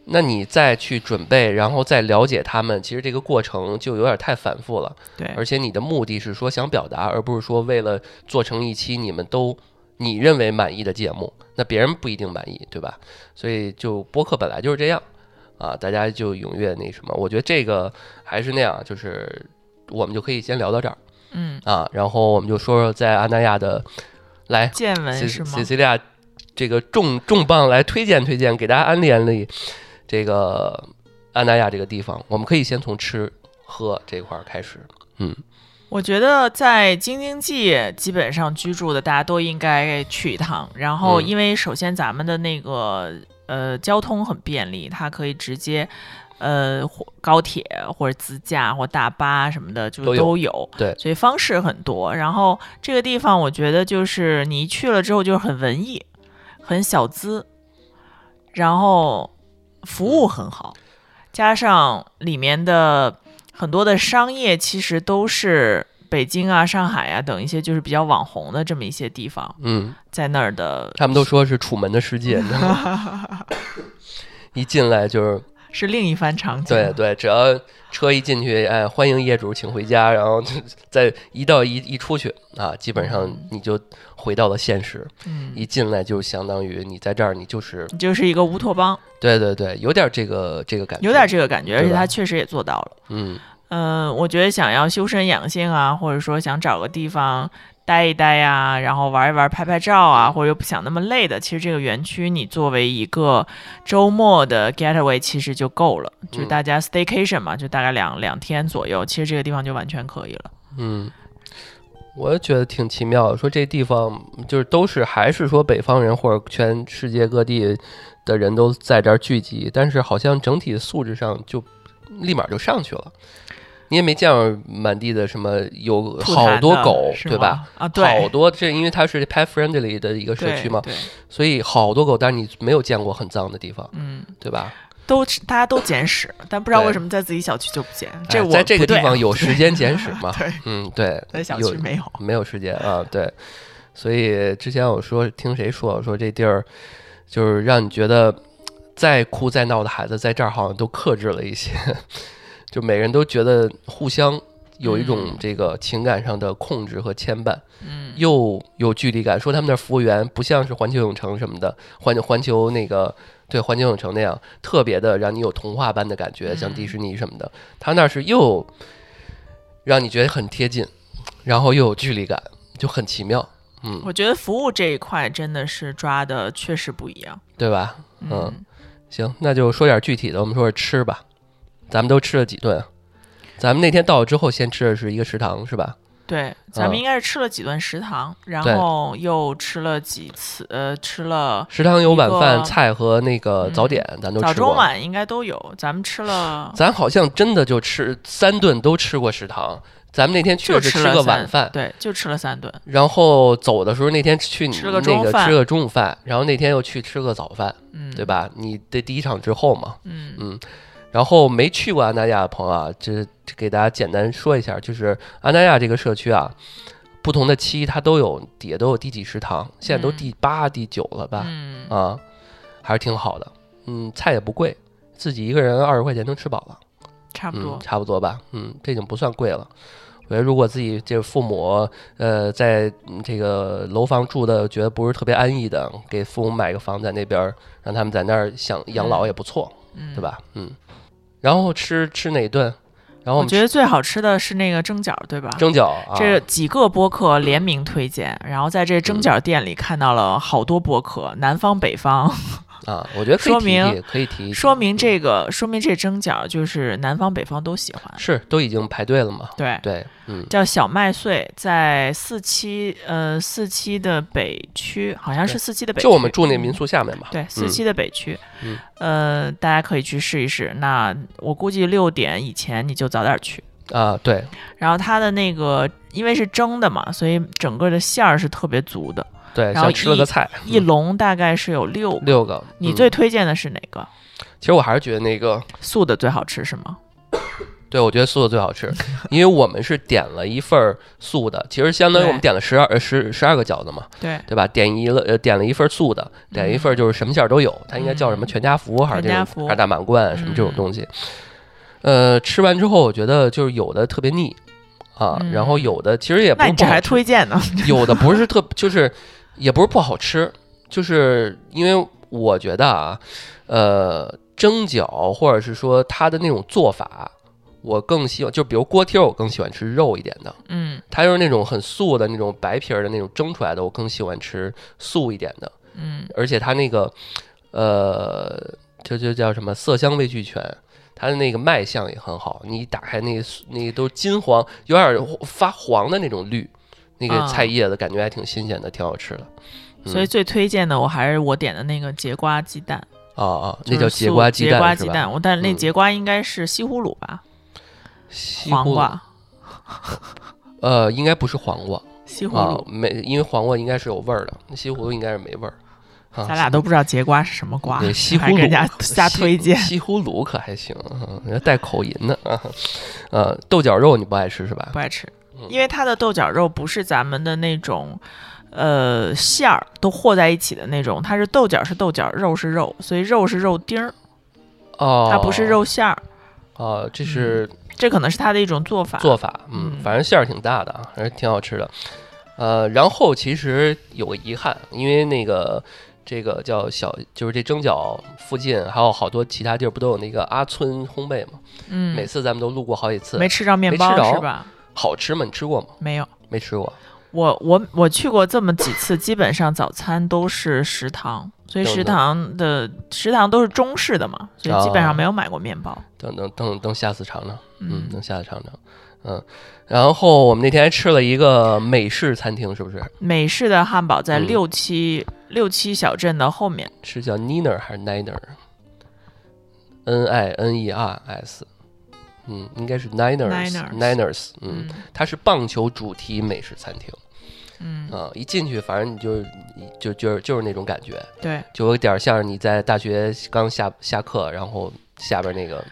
[SPEAKER 3] 那你再去准备，然后再了解他们，其实这个过程就有点太反复了。
[SPEAKER 2] 对，
[SPEAKER 3] 而且你的目的是说想表达，而不是说为了做成一期你们都你认为满意的节目，那别人不一定满意，对吧？所以就播客本来就是这样啊，大家就踊跃那什么，我觉得这个还是那样，就是我们就可以先聊到这儿
[SPEAKER 2] 嗯，
[SPEAKER 3] 啊，然后我们就说说在阿那亚的来
[SPEAKER 2] 见闻
[SPEAKER 3] 西
[SPEAKER 2] 是吗
[SPEAKER 3] 西？西利亚这个重重磅来推荐推荐，给大家安利安利这个阿那亚这个地方，我们可以先从吃喝这块儿开始，嗯。
[SPEAKER 2] 我觉得在京津冀基本上居住的大家都应该去一趟。然后，
[SPEAKER 3] 嗯
[SPEAKER 2] 因为首先咱们的那个呃交通很便利，它可以直接呃火高铁或者自驾或大巴什么的就
[SPEAKER 3] 都有
[SPEAKER 2] 都有。
[SPEAKER 3] 对
[SPEAKER 2] 所以方式很多。然后这个地方我觉得就是你一去了之后就是很文艺，很小资，然后服务很好，加上里面的很多的商业其实都是北京啊、上海啊等一些就是比较网红的这么一些地方，
[SPEAKER 3] 嗯，
[SPEAKER 2] 在那儿的
[SPEAKER 3] 他们都说是楚门的世界，你知道吗？一进来就是
[SPEAKER 2] 是另一番场景。
[SPEAKER 3] 对对，只要车一进去，哎，欢迎业主，请回家，然后就 再一到一一出去啊，基本上你就回到了现实。
[SPEAKER 2] 嗯，
[SPEAKER 3] 一进来就相当于你在这儿，你就是
[SPEAKER 2] 你就是一个乌托邦，
[SPEAKER 3] 对对对，有点这个这个感觉，
[SPEAKER 2] 有点这个感觉，而且他确实也做到了。
[SPEAKER 3] 嗯
[SPEAKER 2] 嗯，我觉得想要修身养性啊，或者说想找个地方待一待呀、然后玩一玩、拍拍照啊，或者又不想那么累的，其实这个园区你作为一个周末的 getaway 其实就够了，就大家 staycation 嘛，就大概两两天左右，其实这个地方就完全可以了。
[SPEAKER 3] 嗯。我觉得挺奇妙的，说这地方就是都是还是说北方人或者全世界各地的人都在这儿聚集，但是好像整体素质上就立马就上去了。你也没见过满地的什么有好多狗，对吧？
[SPEAKER 2] 啊，对，
[SPEAKER 3] 好多，这因为它是 pet friendly 的一个社区嘛，所以好多狗，但是你没有见过很脏的地方，
[SPEAKER 2] 嗯，
[SPEAKER 3] 对吧？
[SPEAKER 2] 都大家都捡屎，但不知道为什么在自己小区就不捡，这我
[SPEAKER 3] 哎在这个地方有时间捡屎吗？
[SPEAKER 2] 对，
[SPEAKER 3] 嗯，对，
[SPEAKER 2] 在小区没有。
[SPEAKER 3] 没有时间啊，对，所以之前我说听谁说说这地儿就是让你觉得再哭再闹的孩子在这儿好像都克制了一些，就每个人都觉得互相有一种
[SPEAKER 2] 嗯
[SPEAKER 3] 这个情感上的控制和牵绊，
[SPEAKER 2] 嗯，
[SPEAKER 3] 又有距离感。说他们那儿服务员不像是环球影城什么的，环环球那个。对环球影城那样特别的让你有童话般的感觉，像迪士尼什么的，他那儿是又让你觉得很贴近，然后又有距离感，就很奇妙，嗯，
[SPEAKER 2] 我觉得服务这一块真的是抓的确实不一样。
[SPEAKER 3] 对吧？
[SPEAKER 2] 嗯，
[SPEAKER 3] 行，那就说点具体的，我们说说吃吧。咱们都吃了几顿啊？咱们那天到了之后，先吃的是一个食堂，是吧？
[SPEAKER 2] 对，咱们
[SPEAKER 3] 嗯
[SPEAKER 2] 应该是吃了几顿食堂，然后又吃了几次，呃，吃了
[SPEAKER 3] 食堂有晚饭、菜和那个早
[SPEAKER 2] 嗯
[SPEAKER 3] 点，咱都
[SPEAKER 2] 早
[SPEAKER 3] 吃过。
[SPEAKER 2] 中晚应该都有，咱们吃了
[SPEAKER 3] 咱好像真的就吃三顿都吃过食堂。咱们那天去
[SPEAKER 2] 就
[SPEAKER 3] 的是吃个晚饭，
[SPEAKER 2] 对，就吃了三顿，
[SPEAKER 3] 然后走的时候那天去你
[SPEAKER 2] 吃个
[SPEAKER 3] 那个吃个中午饭，然后那天又去吃个早饭，
[SPEAKER 2] 嗯，
[SPEAKER 3] 对？吧？你的第一场之后嘛，
[SPEAKER 2] 嗯
[SPEAKER 3] 嗯，然后没去过安那亚的朋友啊，这这给大家简单说一下，就是安那亚这个社区啊，不同的期它都有底下都有第几食堂，现在都
[SPEAKER 2] 嗯
[SPEAKER 3] 第八、第九了吧？
[SPEAKER 2] 嗯，
[SPEAKER 3] 啊，还是挺好的，嗯，菜也不贵，自己一个人二十块钱能吃饱了，
[SPEAKER 2] 差不多
[SPEAKER 3] 嗯，。差不多吧，嗯，这已经不算贵了。我觉得如果自己这个父母，呃，在嗯这个楼房住的觉得不是特别安逸的，给父母买个房在那边儿，让他们在那儿享养老也不错，
[SPEAKER 2] 嗯，
[SPEAKER 3] 对？吧？嗯，然后吃吃哪顿？然后我
[SPEAKER 2] 我觉得最好吃的是那个蒸饺，对吧？
[SPEAKER 3] 蒸饺啊，
[SPEAKER 2] 这几个播客联名推荐，然后在这蒸饺店里看到了好多播客，南方北方，
[SPEAKER 3] 啊，我觉得可以提
[SPEAKER 2] 说明
[SPEAKER 3] 提可以提，
[SPEAKER 2] 说明这个说明这蒸饺就是南方北方都喜欢。
[SPEAKER 3] 是都已经排队了嘛？
[SPEAKER 2] 对，
[SPEAKER 3] 对，嗯，
[SPEAKER 2] 叫小麦穗，在四期呃四期的北区，好像是四期的北区，
[SPEAKER 3] 就我们住那
[SPEAKER 2] 嗯
[SPEAKER 3] 民宿下面嘛。
[SPEAKER 2] 对，四
[SPEAKER 3] 嗯
[SPEAKER 2] 期的北区，
[SPEAKER 3] 嗯
[SPEAKER 2] 呃，大家可以去试一试。那我估计六点以前你就早点去。
[SPEAKER 3] 啊，对，
[SPEAKER 2] 然后它的那个，因为是蒸的嘛，所以整个的馅儿是特别足的，
[SPEAKER 3] 对，
[SPEAKER 2] 然后
[SPEAKER 3] 像吃了个菜，
[SPEAKER 2] 一
[SPEAKER 3] 嗯
[SPEAKER 2] 笼大概是有六个。
[SPEAKER 3] 六个。嗯
[SPEAKER 2] 你最推荐的是哪个？
[SPEAKER 3] 其实我还是觉得那个，
[SPEAKER 2] 素的最好吃是吗？
[SPEAKER 3] 对我觉得素的最好吃，因为我们是点了一份儿素的，其实相当于我们点了十二呃十十二个饺子嘛，
[SPEAKER 2] 对，
[SPEAKER 3] 对吧？点一了呃点了一份素的，点一份就是什么馅儿都有，它应该叫什么
[SPEAKER 2] 嗯
[SPEAKER 3] 全家福还是还是大满贯什么这种
[SPEAKER 2] 嗯
[SPEAKER 3] 东西。呃，吃完之后我觉得就是有的特别腻啊，然后
[SPEAKER 2] 嗯
[SPEAKER 3] 有的其实也不
[SPEAKER 2] 那你这还推荐呢？
[SPEAKER 3] 有的不是特，就是也不是不好吃，就是因为我觉得啊，呃，蒸饺或者是说它的那种做法，我更喜欢，就比如锅贴儿，我更喜欢吃肉一点的。
[SPEAKER 2] 嗯
[SPEAKER 3] 它就是那种很素的那种白皮儿的那种蒸出来的，我更喜欢吃素一点的。
[SPEAKER 2] 嗯
[SPEAKER 3] 而且它那个，呃，就就叫什么色香味俱全，它的那个卖相也很好。你一打开那个那个都金黄，有点儿发黄的那种绿，那个
[SPEAKER 2] 啊
[SPEAKER 3] 菜叶子感觉还挺新鲜的，挺好吃的。嗯
[SPEAKER 2] 所以最推荐的我还是我点的那个节瓜鸡蛋，
[SPEAKER 3] 哦哦，那叫节瓜鸡
[SPEAKER 2] 节瓜
[SPEAKER 3] 蛋是吧？
[SPEAKER 2] 鸡蛋，我但那
[SPEAKER 3] 嗯
[SPEAKER 2] 节瓜应该是西葫芦吧？
[SPEAKER 3] 西葫芦
[SPEAKER 2] 黄瓜，
[SPEAKER 3] 呃，应该不是黄瓜
[SPEAKER 2] 西葫
[SPEAKER 3] 啊
[SPEAKER 2] 芦，，
[SPEAKER 3] 没，因为黄瓜应该是有味儿的，那西葫芦应该是没味儿。啊
[SPEAKER 2] 咱俩都不知道节瓜是什么瓜
[SPEAKER 3] 对，西葫芦
[SPEAKER 2] 还给人家 瞎
[SPEAKER 3] 西
[SPEAKER 2] 推荐。
[SPEAKER 3] 西葫芦可还行，啊人家带口音的啊。呃，豆角肉你不爱吃是吧？
[SPEAKER 2] 不爱吃
[SPEAKER 3] 嗯，
[SPEAKER 2] 因为它的豆角肉不是咱们的那种，呃，馅儿都和在一起的那种，它是豆角是豆角，肉是肉，所以肉是肉丁儿，
[SPEAKER 3] 哦，
[SPEAKER 2] 它不是肉馅儿。
[SPEAKER 3] 哦，这是
[SPEAKER 2] 这可能是它的一种做法。
[SPEAKER 3] 做法，嗯，
[SPEAKER 2] 嗯
[SPEAKER 3] 反正馅儿挺大的啊，还是挺好吃的。呃，然后其实有个遗憾，因为那个这个叫小，就是这蒸饺附近还有好多其他地儿不都有那个阿村烘焙吗？
[SPEAKER 2] 嗯，
[SPEAKER 3] 每次咱们都路过好几次，
[SPEAKER 2] 没吃着面包
[SPEAKER 3] 没吃着
[SPEAKER 2] 是吧？
[SPEAKER 3] 好吃吗？你吃过吗？
[SPEAKER 2] 没有。
[SPEAKER 3] 没吃过。
[SPEAKER 2] 我我我去过这么几次，基本上早餐都是食堂，所以食堂的食堂都是中式的嘛，所以基本
[SPEAKER 3] 哦
[SPEAKER 2] 上没有买过面包。
[SPEAKER 3] 等等等等，下次尝尝，嗯，
[SPEAKER 2] 嗯
[SPEAKER 3] 等下次尝尝，嗯。然后我们那天还吃了一个美式餐厅，是不是？
[SPEAKER 2] 美式的汉堡在
[SPEAKER 3] 嗯
[SPEAKER 2] 六七、六七小镇的后面，
[SPEAKER 3] 是叫 Niner 还是 Niner？N I N E R S，嗯，应该是 Niners
[SPEAKER 2] Niners
[SPEAKER 3] 嗯。它是棒球主题美食餐厅。
[SPEAKER 2] 嗯，
[SPEAKER 3] 啊，一进去反正你就是就就是就是那种感觉，
[SPEAKER 2] 对，
[SPEAKER 3] 就有点像你在大学刚下下课，然后下边那个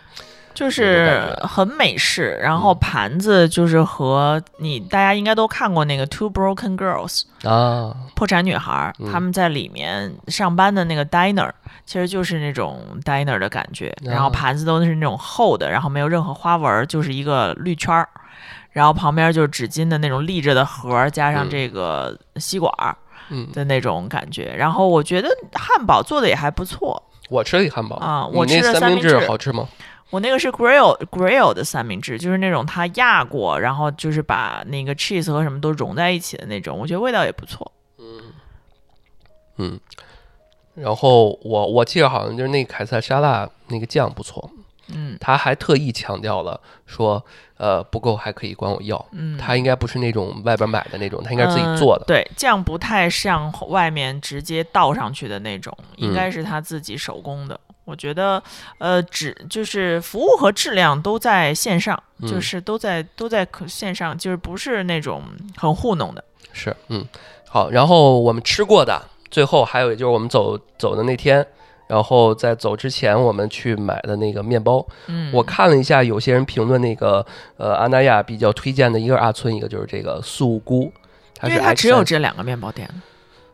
[SPEAKER 2] 就是很美式，然后
[SPEAKER 3] 嗯
[SPEAKER 2] 盘子就是和你大家应该都看过那个《Two Broken Girls》
[SPEAKER 3] 啊，
[SPEAKER 2] 破产女孩，
[SPEAKER 3] 嗯。
[SPEAKER 2] 他们在里面上班的那个 diner，其实就是那种 diner 的感觉，然后
[SPEAKER 3] 啊
[SPEAKER 2] 盘子都是那种厚的，然后没有任何花纹儿，就是一个绿圈儿，然后旁边就是纸巾的那种立着的盒儿，加上
[SPEAKER 3] 嗯。
[SPEAKER 2] 这个吸管儿
[SPEAKER 3] 嗯，
[SPEAKER 2] 的那种感觉。然后我觉得汉堡做的也还不错，
[SPEAKER 3] 我吃了一汉堡。你
[SPEAKER 2] 啊我吃
[SPEAKER 3] 那三明
[SPEAKER 2] 了三明治
[SPEAKER 3] 治。好吃吗？
[SPEAKER 2] 我那个是 grill grill 的三明治，就是那种它压过，然后就是把那个 cheese 和什么都融在一起的那种，我觉得味道也不错。
[SPEAKER 3] 嗯嗯，然后我我记得好像就是那个凯撒沙拉那个酱不错，
[SPEAKER 2] 嗯
[SPEAKER 3] 他还特意强调了说，呃不够还可以管我要。
[SPEAKER 2] 嗯，
[SPEAKER 3] 他应该不是那种外边买的那种，他应该是自己
[SPEAKER 2] 嗯
[SPEAKER 3] 做的。
[SPEAKER 2] 对，酱不太像外面直接倒上去的那种，应
[SPEAKER 3] 嗯
[SPEAKER 2] 该是他自己手工的。我觉得，呃，质就是服务和质量都在线上，就
[SPEAKER 3] 嗯
[SPEAKER 2] 是都在都在可线上，就是不是那种很糊弄的。
[SPEAKER 3] 是，嗯，好。然后我们吃过的，最后还有就是我们走走的那天，然后在走之前我们去买的那个面包，
[SPEAKER 2] 嗯，
[SPEAKER 3] 我看了一下，有些人评论那个呃阿那亚比较推荐的一个是阿村，一个就是这个素菇，
[SPEAKER 2] 因为它只有这两个面包店，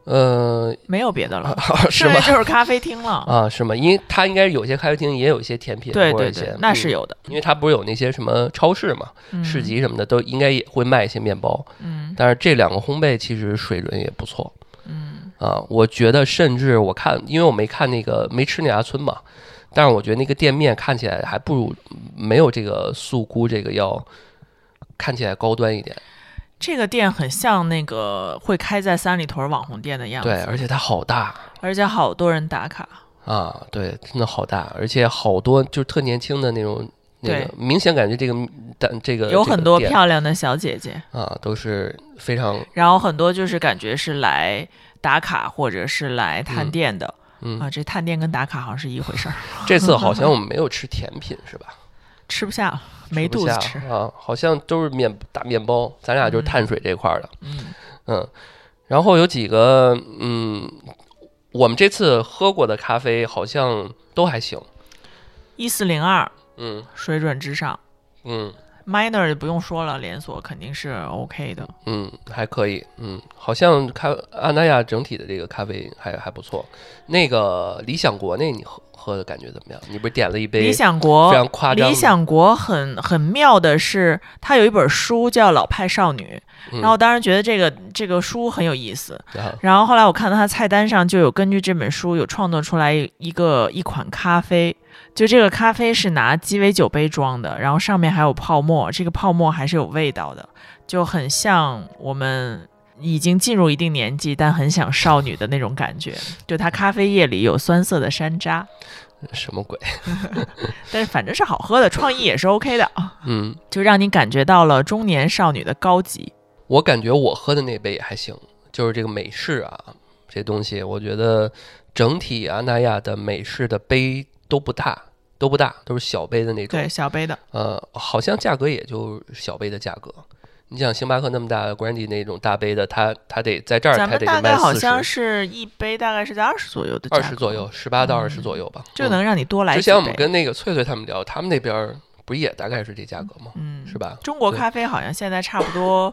[SPEAKER 3] 呃
[SPEAKER 2] 没有别的了，
[SPEAKER 3] 是吗？
[SPEAKER 2] 就是咖啡厅了。
[SPEAKER 3] 啊，是吗？因为它应该有些咖啡厅也有一些甜品，
[SPEAKER 2] 对对对，那是
[SPEAKER 3] 嗯
[SPEAKER 2] 有的。
[SPEAKER 3] 因为它不是有那些什么超市嘛，
[SPEAKER 2] 嗯
[SPEAKER 3] 市集什么的都应该也会卖一些面包，
[SPEAKER 2] 嗯
[SPEAKER 3] 但是这两个烘焙其实水准也不错
[SPEAKER 2] 嗯
[SPEAKER 3] 啊。我觉得甚至我看，因为我没看那个没吃那家村嘛，但是我觉得那个店面看起来还不如没有这个素菇这个要看起来高端一点。
[SPEAKER 2] 这个店很像那个会开在三里屯网红店的样子，
[SPEAKER 3] 对，而且它好大
[SPEAKER 2] 而且好多人打卡。
[SPEAKER 3] 啊，对，真的好大，而且好多就是特年轻的那种。那个
[SPEAKER 2] 对
[SPEAKER 3] 明显感觉这个但这个
[SPEAKER 2] 有很多漂亮的小姐姐，
[SPEAKER 3] 啊，都是非常
[SPEAKER 2] 然后很多就是感觉是来打卡或者是来探
[SPEAKER 3] 嗯
[SPEAKER 2] 店的、
[SPEAKER 3] 嗯
[SPEAKER 2] 啊。这探店跟打卡好像是一回事儿，
[SPEAKER 3] 这次好像我们没有吃甜品是吧？
[SPEAKER 2] 吃不下了，没肚子吃。
[SPEAKER 3] 啊，好像都是面大面包，咱俩就是碳水这块儿的，
[SPEAKER 2] 嗯。
[SPEAKER 3] 嗯，然后有几个嗯，我们这次喝过的咖啡好像都还行，
[SPEAKER 2] 一四零二
[SPEAKER 3] 嗯。
[SPEAKER 2] 水准之上
[SPEAKER 3] 嗯
[SPEAKER 2] ，Minor 就不用说了，连锁肯定是 OK 的。
[SPEAKER 3] 嗯，还可以，嗯，好像咖阿那亚整体的这个咖啡还还不错。那个理想国那你喝喝的感觉怎么样？你不是点了一杯
[SPEAKER 2] 理想国
[SPEAKER 3] 非常夸张
[SPEAKER 2] 理想国很很妙的是，它有一本书叫《老派少女》，
[SPEAKER 3] 嗯
[SPEAKER 2] 然后当时觉得这个这个书很有意思，
[SPEAKER 3] 啊
[SPEAKER 2] 然后后来我看到它菜单上就有根据这本书有创作出来一个一款咖啡，就这个咖啡是拿鸡尾酒杯装的，然后上面还有泡沫，这个泡沫还是有味道的，就很像我们。已经进入一定年纪，但很想少女的那种感觉。就它咖啡液里有酸涩的山楂，
[SPEAKER 3] 什么鬼？
[SPEAKER 2] 但是反正是好喝的，创意也是 OK 的，
[SPEAKER 3] 嗯，
[SPEAKER 2] 就让你感觉到了中年少女的高级。
[SPEAKER 3] 我感觉我喝的那杯也还行，就是这个美式啊，这东西我觉得整体阿那亚的美式的杯都不大，都不大，都是小杯的那种。
[SPEAKER 2] 对，小杯的，
[SPEAKER 3] 呃，好像价格也就小杯的价格。你想星巴克那么大的 Brandy 那种大杯的，它它得在这儿
[SPEAKER 2] 咱们大
[SPEAKER 3] 它得卖
[SPEAKER 2] 概好像、是一杯大概是在二十左右的
[SPEAKER 3] 二十左右，十八到二十
[SPEAKER 2] 嗯
[SPEAKER 3] 左右吧。
[SPEAKER 2] 就
[SPEAKER 3] 嗯
[SPEAKER 2] 能让你多来
[SPEAKER 3] 之前我们跟那个翠翠他们聊，他们那边儿不是也大概是这价格吗？
[SPEAKER 2] 嗯
[SPEAKER 3] 是吧？
[SPEAKER 2] 中国咖啡好像现在差不多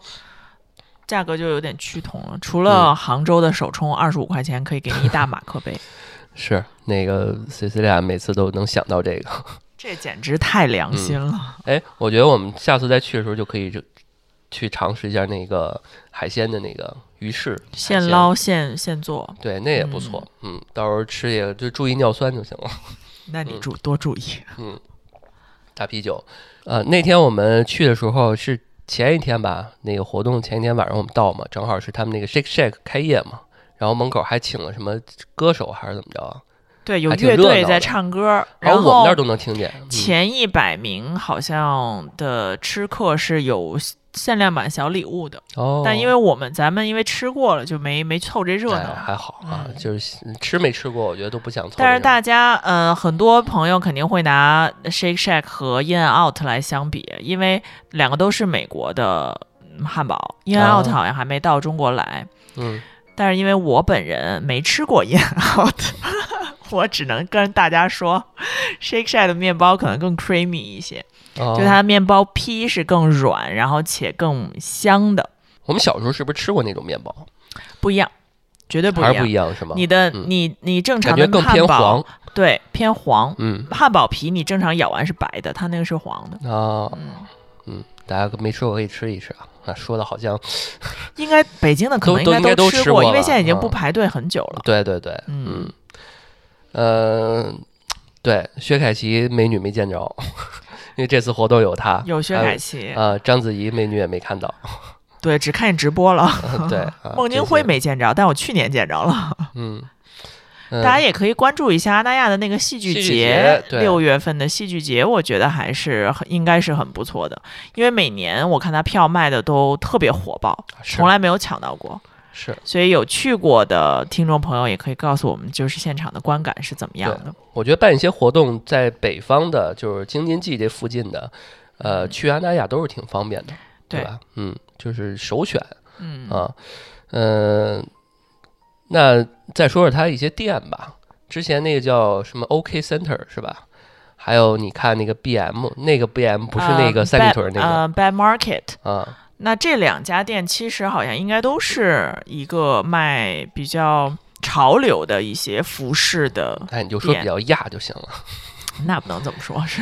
[SPEAKER 2] 价格就有点趋同了，除了
[SPEAKER 3] 嗯
[SPEAKER 2] 杭州的手冲二十五块钱可以给你一大马克杯，
[SPEAKER 3] 是那个 C C 俩每次都能想到这个。
[SPEAKER 2] 这简直太良心了。
[SPEAKER 3] 哎，我觉得我们下次再去的时候就可以就去尝试一下那个海鲜的那个鱼翅
[SPEAKER 2] 现捞现现做，
[SPEAKER 3] 对，那也不错。嗯，到时候吃也就注意尿酸就行了。嗯
[SPEAKER 2] 那你注多注意。
[SPEAKER 3] 嗯，大啤酒。呃，那天我们去的时候是前一天吧，那个活动前一天晚上我们到嘛，正好是他们那个 Shake Shack 开业嘛，然后门口还请了什么歌手还是怎么着啊？
[SPEAKER 2] 对，有乐队在唱歌，
[SPEAKER 3] 然
[SPEAKER 2] 然后
[SPEAKER 3] 后我们那儿都能听见。嗯、
[SPEAKER 2] 前一百名好像的吃客是有限量版小礼物的，
[SPEAKER 3] 哦，
[SPEAKER 2] 但因为我们咱们因为吃过了，就没没凑这热
[SPEAKER 3] 哎
[SPEAKER 2] 闹。
[SPEAKER 3] 还好啊，
[SPEAKER 2] 嗯
[SPEAKER 3] 就是吃没吃过，我觉得都不想凑。
[SPEAKER 2] 但是大家，呃，很多朋友肯定会拿 Shake Shack 和 In and Out 来相比，因为两个都是美国的嗯汉堡，In and Out
[SPEAKER 3] 哦
[SPEAKER 2] 好像还没到中国来。
[SPEAKER 3] 嗯，
[SPEAKER 2] 但是因为我本人没吃过 In Out，我只能跟大家说，Shake Shack 的面包可能更 creamy 一些，
[SPEAKER 3] 哦
[SPEAKER 2] 就它的面包坯是更软，然后且更香的，
[SPEAKER 3] 我们小时候是不是吃过那种面包？
[SPEAKER 2] 不一样，绝对不一样。
[SPEAKER 3] 还是不一样是吗？
[SPEAKER 2] 你的、
[SPEAKER 3] 嗯
[SPEAKER 2] 你你正常的汉堡
[SPEAKER 3] 偏黄。
[SPEAKER 2] 对偏黄，
[SPEAKER 3] 嗯
[SPEAKER 2] 汉堡皮你正常咬完是白的，它那个是黄的。
[SPEAKER 3] 啊
[SPEAKER 2] 嗯，
[SPEAKER 3] 嗯，大家没吃过可以吃一吃啊。啊，说的好像
[SPEAKER 2] 应该北京的可能
[SPEAKER 3] 应该都吃过
[SPEAKER 2] 因为现在已经不
[SPEAKER 3] 嗯
[SPEAKER 2] 排队很久了。
[SPEAKER 3] 对对对，
[SPEAKER 2] 嗯
[SPEAKER 3] 嗯，呃，对，薛凯琪美女没见着，因为这次活动有她，
[SPEAKER 2] 有薛凯琪，
[SPEAKER 3] 啊，章子怡美女也没看到，
[SPEAKER 2] 对，只看见直播了。
[SPEAKER 3] 对，啊
[SPEAKER 2] 孟京辉，没见着，但我去年见着了。
[SPEAKER 3] 嗯，嗯
[SPEAKER 2] 大家也可以关注一下阿那亚的那个戏剧
[SPEAKER 3] 节
[SPEAKER 2] 六月份的戏剧节，我觉得还是很应该是很不错的，因为每年我看他票卖的都特别火爆，从来没有抢到过。
[SPEAKER 3] 是
[SPEAKER 2] 所以有去过的听众朋友也可以告诉我们，就是现场的观感是怎么样的。
[SPEAKER 3] 我觉得办一些活动，在北方的，就是京津冀这附近的，呃，去阿那亚都是挺方便的，对
[SPEAKER 2] 对
[SPEAKER 3] 吧？嗯，就是首选
[SPEAKER 2] 嗯
[SPEAKER 3] 啊，嗯、那再说说它一些店吧，之前那个叫什么 OK Center 是吧？还有你看那个 BM，那个 BM 不是那个
[SPEAKER 2] 呃
[SPEAKER 3] 三里屯那个、
[SPEAKER 2] 呃 Bad Market。
[SPEAKER 3] 啊，
[SPEAKER 2] 那这两家店其实好像应该都是一个卖比较潮流的一些服饰的，
[SPEAKER 3] 哎，你就说比较亚就行了，
[SPEAKER 2] 那不能这么说，是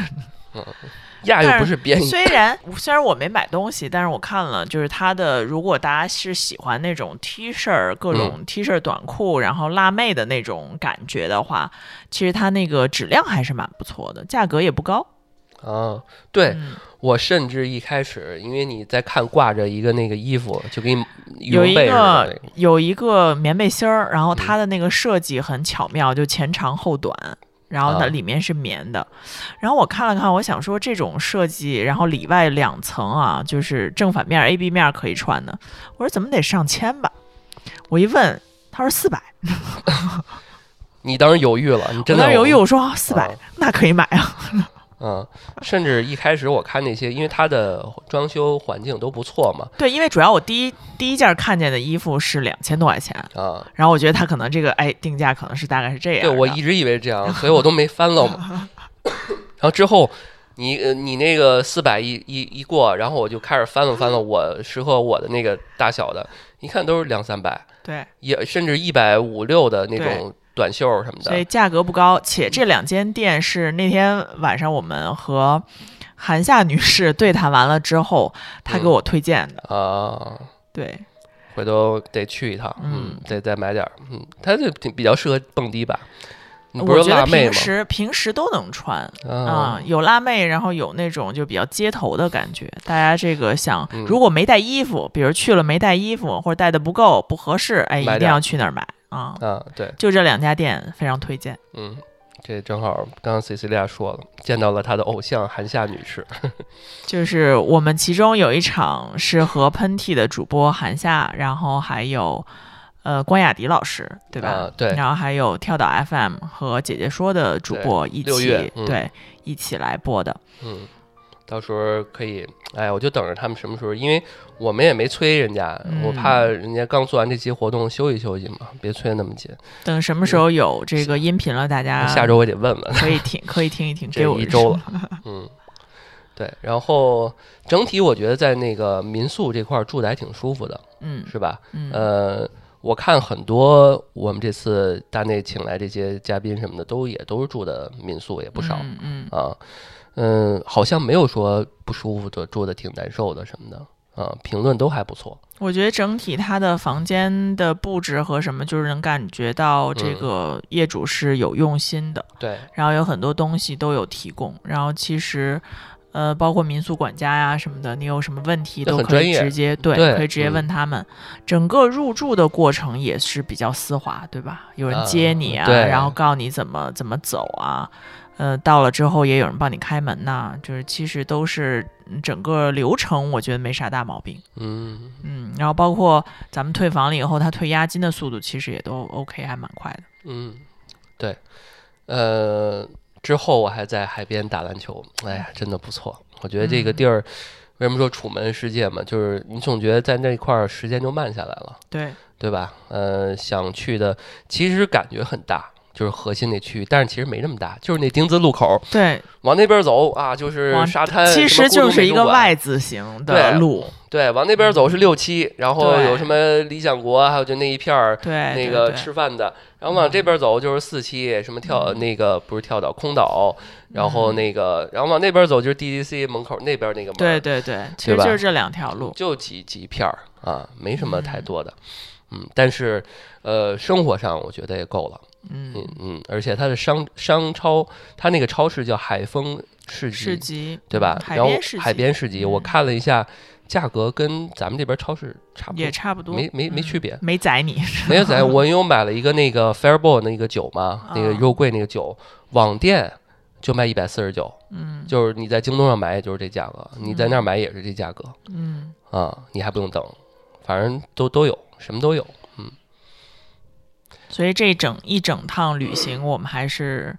[SPEAKER 3] 亚又不是便宜，
[SPEAKER 2] 虽然虽然我没买东西，但是我看了，就是它的，如果大家是喜欢那种 T 恤儿、各
[SPEAKER 3] 嗯。
[SPEAKER 2] 种 T 恤、短裤，然后辣妹的那种感觉的话，其实它那个质量还是蛮不错的，价格也不高。
[SPEAKER 3] 啊，对、
[SPEAKER 2] 嗯。
[SPEAKER 3] 我甚至一开始，因为你在看挂着一个那个衣服，就给你
[SPEAKER 2] 有一个
[SPEAKER 3] 个，
[SPEAKER 2] 有一个棉背心儿，然后
[SPEAKER 3] 嗯。
[SPEAKER 2] 它的那个设计很巧妙，就前长后短，然后它
[SPEAKER 3] 啊
[SPEAKER 2] 里面是棉的。然后我看了看，我想说这种设计，然后里外两层啊，就是正反面 A、B 面可以穿的。我说怎么得上千吧？我一问，他说四百。
[SPEAKER 3] 你当时犹豫了，你真的
[SPEAKER 2] 当时犹豫，我说四百、
[SPEAKER 3] 啊
[SPEAKER 2] 那可以买啊。
[SPEAKER 3] 嗯，甚至一开始我看那些，因为它的装修环境都不错嘛，
[SPEAKER 2] 对，因为主要我第一第一件看见的衣服是两千多块钱，
[SPEAKER 3] 啊，
[SPEAKER 2] 然后我觉得它可能这个哎定价可能是大概是这样。
[SPEAKER 3] 对我一直以为这样，所以我都没翻了嘛。然后之后你呃你那个四百一一一过，然后我就开始翻了翻了我适合我的那个大小的，一看都是两三百，
[SPEAKER 2] 对。
[SPEAKER 3] 也甚至一百五六的那种短袖什么的。
[SPEAKER 2] 所以价格不高，且这两间店是那天晚上我们和韩夏女士对谈完了之后，她给我推荐的。
[SPEAKER 3] 啊，
[SPEAKER 2] 对，
[SPEAKER 3] 回头得去一趟，嗯
[SPEAKER 2] 嗯，
[SPEAKER 3] 得再买点儿，嗯，它就挺比较适合蹦迪吧。你不是
[SPEAKER 2] 我觉得平？时平时都能穿啊、
[SPEAKER 3] 啊，
[SPEAKER 2] 有辣妹，然后有那种就比较街头的感觉。大家这个想
[SPEAKER 3] 嗯，
[SPEAKER 2] 如果没带衣服，比如去了没带衣服，或者带的不够不合适，哎，一定要去那儿买啊。
[SPEAKER 3] 啊，对，
[SPEAKER 2] 就这两家店非常推荐。
[SPEAKER 3] 嗯，这正好刚刚 C C 利亚说了，见到了他的偶像韩夏女士，
[SPEAKER 2] 就是我们其中有一场是和喷嚏的主播韩夏，然后还有呃关雅迪老师，对吧？
[SPEAKER 3] 啊对
[SPEAKER 2] 然后还有跳岛 FM 和姐姐说的主播一起对一起来播的。
[SPEAKER 3] 嗯，到时候可以，哎，我就等着他们什么时候，因为我们也没催人家，我
[SPEAKER 2] 嗯
[SPEAKER 3] 怕人家刚做完这期活动休息休息嘛，别催得那么紧。
[SPEAKER 2] 等什么时候有这个音频了，大家
[SPEAKER 3] 下周我得问问，
[SPEAKER 2] 可以听可以听一听，
[SPEAKER 3] 这
[SPEAKER 2] 给我
[SPEAKER 3] 一周了，嗯，对，然后整体我觉得在那个民宿这块儿住的还挺舒服的，
[SPEAKER 2] 嗯
[SPEAKER 3] 是吧？
[SPEAKER 2] 嗯
[SPEAKER 3] 呃，我看很多我们这次大内请来这些嘉宾什么的，都也都是住的民宿，也不少、
[SPEAKER 2] 嗯嗯
[SPEAKER 3] 啊。嗯，好像没有说不舒服的，住的挺难受的什么的啊，评论都还不错。
[SPEAKER 2] 我觉得整体它的房间的布置和什么，就是能感觉到这
[SPEAKER 3] 嗯
[SPEAKER 2] 个业主是有用心的。
[SPEAKER 3] 对，
[SPEAKER 2] 然后有很多东西都有提供，然后其实。呃，包括民宿管家呀什么的，你有什么问题都可以直接对，
[SPEAKER 3] 对
[SPEAKER 2] 可以直接
[SPEAKER 3] 嗯
[SPEAKER 2] 问他们。整个入住的过程也是比较丝滑，对吧？有人接你啊，然后告诉你怎么怎么走啊。呃，到了之后也有人帮你开门呐、就是其实都是嗯整个流程，我觉得没啥大毛病。
[SPEAKER 3] 嗯，
[SPEAKER 2] 嗯，然后包括咱们退房了以后，他退押金的速度其实也都 OK，还蛮快的。
[SPEAKER 3] 嗯，对，呃，之后我还在海边打篮球，哎呀，真的不错。我觉得这个
[SPEAKER 2] 嗯
[SPEAKER 3] 地儿，为什么说楚门世界嘛，就是你总觉得在那块儿时间就慢下来了，
[SPEAKER 2] 对，
[SPEAKER 3] 对吧？呃，想去的其实感觉很大。就是核心那区域，但是其实没那么大，就是那丁字路口
[SPEAKER 2] 对，
[SPEAKER 3] 往那边走啊，就是沙滩，
[SPEAKER 2] 其实就是一个 Y 字形的
[SPEAKER 3] 对
[SPEAKER 2] 路。
[SPEAKER 3] 对，往那边走是六七，然后有什么理想国，还有就那一片儿
[SPEAKER 2] 对，
[SPEAKER 3] 那个吃饭的，然后往这边走就是四期，什么跳
[SPEAKER 2] 嗯。
[SPEAKER 3] 那个不是跳岛空岛，然后
[SPEAKER 2] 嗯
[SPEAKER 3] 那个，然后往那边走就是 DDC 门口那边那个门，
[SPEAKER 2] 对，对对，其实就是这两条路。
[SPEAKER 3] 就几几片儿啊，没什么太
[SPEAKER 2] 嗯。
[SPEAKER 3] 多的，嗯，但是呃，生活上我觉得也够了，
[SPEAKER 2] 嗯
[SPEAKER 3] 嗯，嗯，而且它的商商超，它那个超市叫海丰市集，
[SPEAKER 2] 市集
[SPEAKER 3] 对吧？然后
[SPEAKER 2] 边市集，
[SPEAKER 3] 海边市集，我
[SPEAKER 2] 嗯
[SPEAKER 3] 看了一下价格跟咱们这边超市差不多
[SPEAKER 2] 也，差不多，
[SPEAKER 3] 没没没
[SPEAKER 2] 嗯
[SPEAKER 3] 区别。
[SPEAKER 2] 没宰你，
[SPEAKER 3] 没有宰，我因为我买了一个那个 Fairball 那个酒嘛，那个
[SPEAKER 2] 啊
[SPEAKER 3] 肉桂那个酒，网店就卖一百四十九，
[SPEAKER 2] 嗯
[SPEAKER 3] 就是你在京东上买也就是这价格，你在那儿买也是这价格
[SPEAKER 2] 嗯，
[SPEAKER 3] 啊，你还不用等，反正都都有，什么都有。
[SPEAKER 2] 所以这整一整趟旅行，我们还是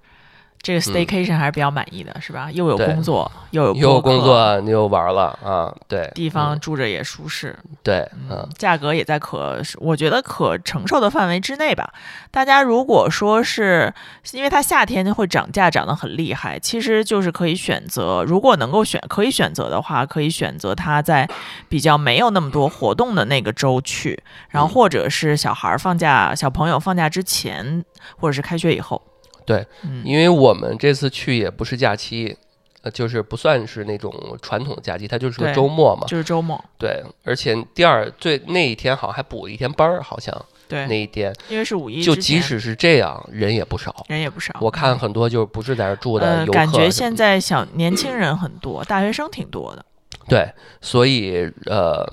[SPEAKER 2] 这个 staycation 还是比较满意的，是吧？又有工作，又有
[SPEAKER 3] 又有，工作，你又玩了啊，对，
[SPEAKER 2] 地方
[SPEAKER 3] 嗯
[SPEAKER 2] 住着也舒适，
[SPEAKER 3] 对，
[SPEAKER 2] 嗯
[SPEAKER 3] 嗯，
[SPEAKER 2] 价格也在可，我觉得可承受的范围之内吧。大家如果说是因为它夏天会涨价涨得很厉害，其实就是可以选择，如果能够选可以选择的话，可以选择它在比较没有那么多活动的那个周去，然后
[SPEAKER 3] 嗯
[SPEAKER 2] 或者是小孩儿放假、小朋友放假之前，或者是开学以后。
[SPEAKER 3] 对，
[SPEAKER 2] 嗯，
[SPEAKER 3] 因为我们这次去也不是假期。呃，就是不算是那种传统的假期，它就是个周末嘛。
[SPEAKER 2] 就是周末，
[SPEAKER 3] 对，而且第二最那一天好像还补了一天班儿，好像
[SPEAKER 2] 对那，
[SPEAKER 3] 一天
[SPEAKER 2] 因为是五一
[SPEAKER 3] 就即使是这样，人也不少。
[SPEAKER 2] 人也不少，
[SPEAKER 3] 我看很多就是不是在这儿住的
[SPEAKER 2] 呃，
[SPEAKER 3] 游客
[SPEAKER 2] 感觉现在小年轻人很多，大学生挺多的。
[SPEAKER 3] 对，所以呃，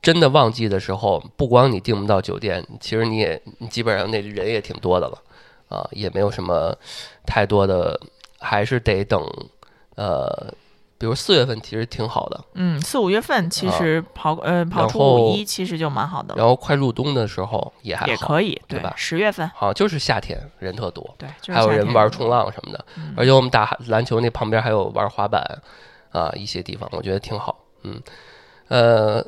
[SPEAKER 3] 真的旺季的时候，不光你订不到酒店，其实你也你基本上那人也挺多的了啊，也没有什么太多的，还是得等呃，比如四月份其实挺好的，
[SPEAKER 2] 嗯，四五月份其
[SPEAKER 3] 啊
[SPEAKER 2] 实跑、呃跑出五一其实就蛮好的，
[SPEAKER 3] 然后快入冬的时候也还
[SPEAKER 2] 可以，
[SPEAKER 3] 对吧
[SPEAKER 2] 十月份，
[SPEAKER 3] 好像就是夏天人特多，
[SPEAKER 2] 对，就是
[SPEAKER 3] 还有人玩冲浪什么的，
[SPEAKER 2] 嗯
[SPEAKER 3] 而且我们打篮球那旁边还有玩滑板啊一些地方，我觉得挺好。嗯，呃，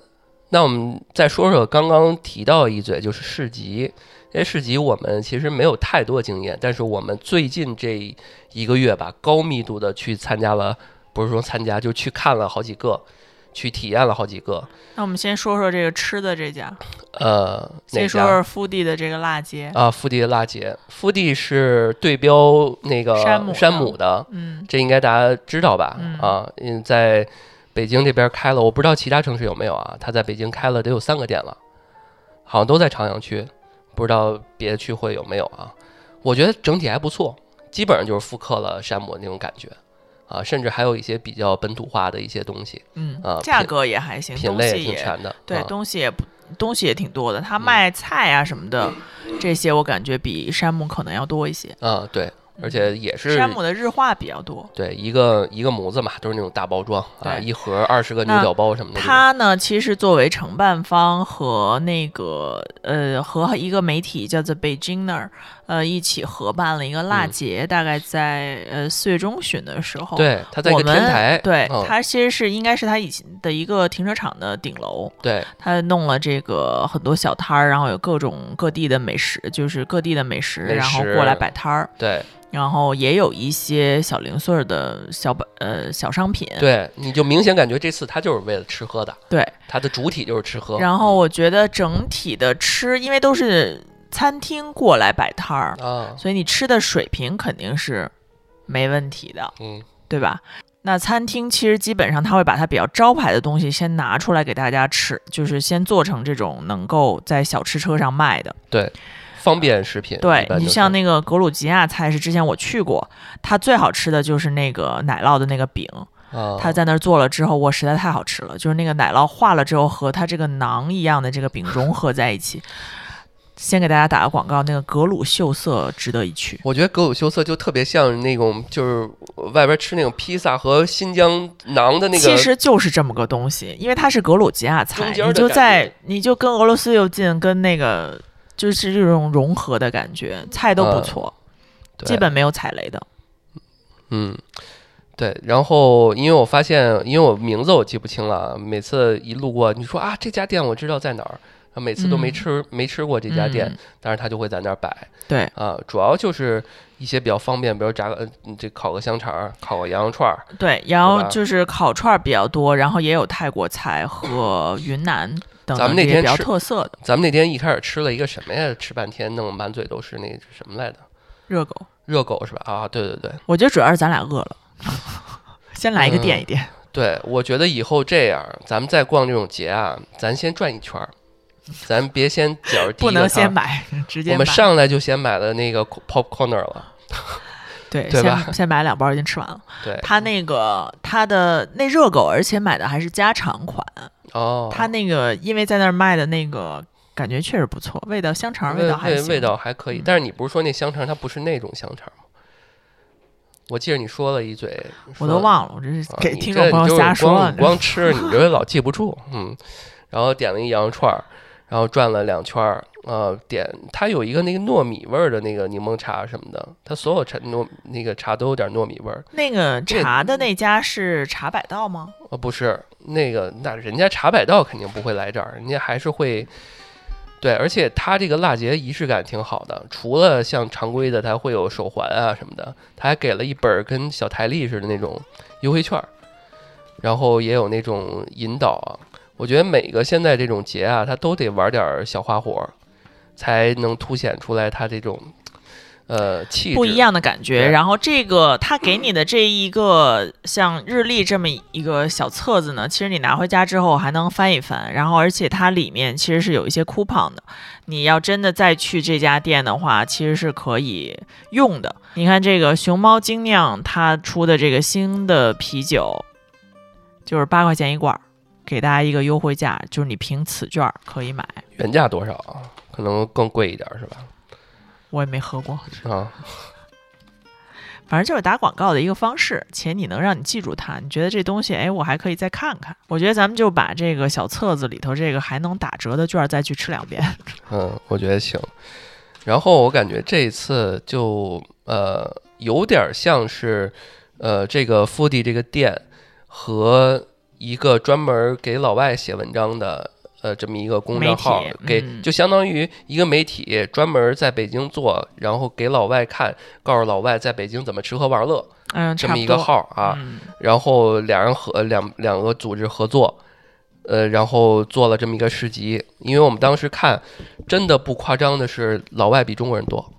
[SPEAKER 3] 那我们再说说刚刚提到一嘴，就是市集。这市集我们其实没有太多经验，但是我们最近这一个月吧，高密度的去参加了，不是说参加，就去看了好几个，去体验了好几个。
[SPEAKER 2] 那我们先说说这个吃的这家，
[SPEAKER 3] 呃，哪
[SPEAKER 2] 先说
[SPEAKER 3] 家
[SPEAKER 2] 说福地的这个辣街，
[SPEAKER 3] 啊？复地的辣姐，复地是对标那个
[SPEAKER 2] 山姆
[SPEAKER 3] 山姆的，
[SPEAKER 2] 嗯，
[SPEAKER 3] 这应该大家知道吧？
[SPEAKER 2] 嗯
[SPEAKER 3] 啊，嗯，在北京这边开了，我不知道其他城市有没有啊。他在北京开了得有三个店了，好像都在朝阳区，不知道别的区会有没有啊？我觉得整体还不错，基本上就是复刻了山姆那种感觉啊，甚至还有一些比较本土化的一些东西，
[SPEAKER 2] 嗯
[SPEAKER 3] 啊，
[SPEAKER 2] 价格也还行，
[SPEAKER 3] 品类也全的。
[SPEAKER 2] 对，
[SPEAKER 3] 啊
[SPEAKER 2] 东西也不东西也挺多的，他
[SPEAKER 3] 嗯
[SPEAKER 2] 卖菜啊什么的，这些我感觉比山姆可能要多一些。
[SPEAKER 3] 啊，对，而且也是
[SPEAKER 2] 山姆的日化比较多。
[SPEAKER 3] 对一个一个模子嘛，都是那种大包装啊，一盒二十个牛角包什么的。
[SPEAKER 2] 它呢，其实作为承办方和那个呃和一个媒体叫做 Beijingner，呃一起合办了一个辣
[SPEAKER 3] 嗯
[SPEAKER 2] 节，大概在呃四月中旬的时候。。
[SPEAKER 3] 对，他在天台，
[SPEAKER 2] 对、
[SPEAKER 3] 嗯
[SPEAKER 2] 它其实是应该是它以前的一个停车场的顶楼，
[SPEAKER 3] 对
[SPEAKER 2] 他弄了这个很多小摊儿，然后有各种各地的美食，就是各地的美食，
[SPEAKER 3] 美
[SPEAKER 2] 然后过来摆摊儿，
[SPEAKER 3] 对
[SPEAKER 2] 然后也有一些小零碎儿的小本呃小商品，
[SPEAKER 3] 对，你就明显感觉这次他就是为了吃喝的，
[SPEAKER 2] 对
[SPEAKER 3] 它的主体就是吃喝。
[SPEAKER 2] 然后我觉得整体的吃，因为都是餐厅过来摆摊儿，
[SPEAKER 3] 啊，
[SPEAKER 2] 所以你吃的水平肯定是没问题的，
[SPEAKER 3] 嗯，
[SPEAKER 2] 对吧？那餐厅其实基本上他会把它比较招牌的东西先拿出来给大家吃，就是先做成这种能够在小吃车上卖的。
[SPEAKER 3] 对，方便食品。
[SPEAKER 2] 对你像那个格鲁吉亚菜是之前我去过，它最好吃的就是那个奶酪的那个饼，
[SPEAKER 3] 啊，
[SPEAKER 2] 他在那儿做了之后，哇，实在太好吃了！就是那个奶酪化了之后，和它这个馕一样的这个饼融合在一起。先给大家打个广告，那个格鲁秀色值得一去。
[SPEAKER 3] 我觉得格鲁秀色就特别像那种，就是外边吃那种披萨和新疆馕的那个。
[SPEAKER 2] 其实就是这么个东西，因为它是格鲁吉亚菜，你就在你就跟俄罗斯又近，跟那个就是这种融合的感觉，菜都不
[SPEAKER 3] 嗯
[SPEAKER 2] 错，
[SPEAKER 3] 对
[SPEAKER 2] 基本没有踩雷的。
[SPEAKER 3] 嗯，对。然后因为我发现，因为我名字我记不清了，每次一路过，你说啊这家店我知道在哪儿，啊每次都没
[SPEAKER 2] 嗯
[SPEAKER 3] 吃、没吃过这家店，
[SPEAKER 2] 嗯
[SPEAKER 3] 但是他就会在那儿摆
[SPEAKER 2] 对，
[SPEAKER 3] 啊，主要就是一些比较方便，比如炸个呃这烤个香肠儿，烤个羊肉串儿，
[SPEAKER 2] 对，然后就是烤串儿比较多，然后也有泰国菜和云南等
[SPEAKER 3] 咱们
[SPEAKER 2] 等这些比较
[SPEAKER 3] 那天吃
[SPEAKER 2] 特色的
[SPEAKER 3] 咱们那天一开始吃了一个什么呀？吃半天弄满嘴都是那什么来的？
[SPEAKER 2] 热狗。
[SPEAKER 3] 热狗是吧？啊，对对对
[SPEAKER 2] 我觉得主要是咱俩饿了，先来一个
[SPEAKER 3] 嗯
[SPEAKER 2] 垫一垫。
[SPEAKER 3] 对，我觉得以后这样，咱们再逛这种节啊，咱先转一圈儿，咱别先觉着第一
[SPEAKER 2] 不能先买，直接
[SPEAKER 3] 我们上来就先买了那个 popcorner 了。
[SPEAKER 2] 对，
[SPEAKER 3] 对吧
[SPEAKER 2] 先先买两包已经吃完了。
[SPEAKER 3] 对，
[SPEAKER 2] 它那个他的那热狗，而且买的还是加长款。
[SPEAKER 3] 哦，
[SPEAKER 2] 它那个因为在那儿卖的那个感觉确实不错，味道香肠味道还。
[SPEAKER 3] 味味道还可以，
[SPEAKER 2] 嗯
[SPEAKER 3] 但是你不是说那香肠它不是那种香肠吗？我记得你说了一嘴，
[SPEAKER 2] 我都忘了，我这是
[SPEAKER 3] 啊
[SPEAKER 2] 给听众朋友
[SPEAKER 3] 就是
[SPEAKER 2] 瞎说
[SPEAKER 3] 光。光吃，你这老记不住，嗯。然后点了一羊肉串儿，然后转了两圈儿，呃，点它有一个那个糯米味儿的那个柠檬茶什么的，它所有茶糯那个茶都有点糯米味儿。
[SPEAKER 2] 那个茶的那家是茶百道吗？
[SPEAKER 3] 呃，不是那个，那人家茶百道肯定不会来这儿，人家还是会。对，而且它这个蜡节仪式感挺好的，除了像常规的，它会有手环啊什么的，它还给了一本儿跟小台历似的那种优惠券儿，然后也有那种引导啊。我觉得每个现在这种节啊，它都得玩点儿小花活儿，才能凸显出来它这种呃气质
[SPEAKER 2] 不一。样的感觉。然后这个他给你的这一个像日历这么一个小册子呢，其实你拿回家之后还能翻一翻，然后而且它里面其实是有一些 coupon 的。你要真的再去这家店的话，其实是可以用的。你看这个熊猫精酿它出的这个新的啤酒，就是八块钱一罐儿，给大家一个优惠价，就是你凭此券儿可以买。
[SPEAKER 3] 原价多少啊？可能更贵一点儿是吧？
[SPEAKER 2] 我也没喝过，
[SPEAKER 3] 啊，
[SPEAKER 2] 反正就是打广告的一个方式，且你能让你记住它，你觉得这东西，哎，我还可以再看看。我觉得咱们就把这个小册子里头这个还能打折的券儿再去吃两遍。
[SPEAKER 3] 嗯，我觉得行。然后我感觉这一次就呃有点像是呃这个 foodie 这个店和一个专门给老外写文章的呃这么一个公众号给
[SPEAKER 2] 嗯
[SPEAKER 3] 就相当于一个媒体专门在北京做，然后给老外看，告诉老外在北京怎么吃喝玩乐
[SPEAKER 2] 嗯，
[SPEAKER 3] 这么一个号啊。
[SPEAKER 2] 嗯，
[SPEAKER 3] 然后两人合两两个组织合作，呃，然后做了这么一个市集。因为我们当时看，真的不夸张的是，老外比中国人多，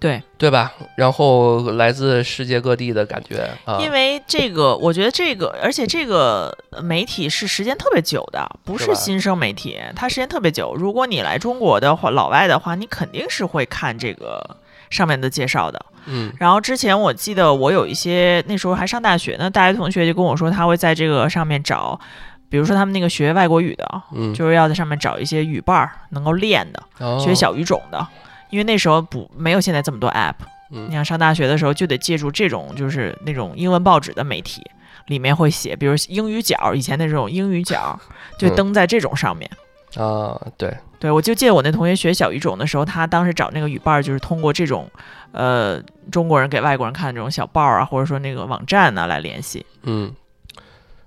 [SPEAKER 2] 对，
[SPEAKER 3] 对吧？然后来自世界各地的感觉啊，
[SPEAKER 2] 因为这个，我觉得这个，而且这个媒体是时间特别久的，不
[SPEAKER 3] 是
[SPEAKER 2] 新生媒体，它时间特别久。如果你来中国的话，老外的话，你肯定是会看这个上面的介绍的。
[SPEAKER 3] 嗯
[SPEAKER 2] 然后之前我记得我有一些那时候还上大学呢，大学同学就跟我说，他会在这个上面找，比如说他们那个学外国语的，
[SPEAKER 3] 嗯，
[SPEAKER 2] 就是要在上面找一些语伴儿能够练的，
[SPEAKER 3] 哦
[SPEAKER 2] 学小语种的。因为那时候不没有现在这么多 app，
[SPEAKER 3] 嗯
[SPEAKER 2] 你想上大学的时候就得借助这种就是那种英文报纸的媒体，里面会写，比如英语角，以前那种英语角 就
[SPEAKER 3] 嗯
[SPEAKER 2] 登在这种上面。
[SPEAKER 3] 啊，对，
[SPEAKER 2] 对，我就记得我那同学学小语种的时候，他当时找那个语伴儿，就是通过这种，呃，中国人给外国人看的这种小报啊，或者说那个网站呢来联系。
[SPEAKER 3] 嗯，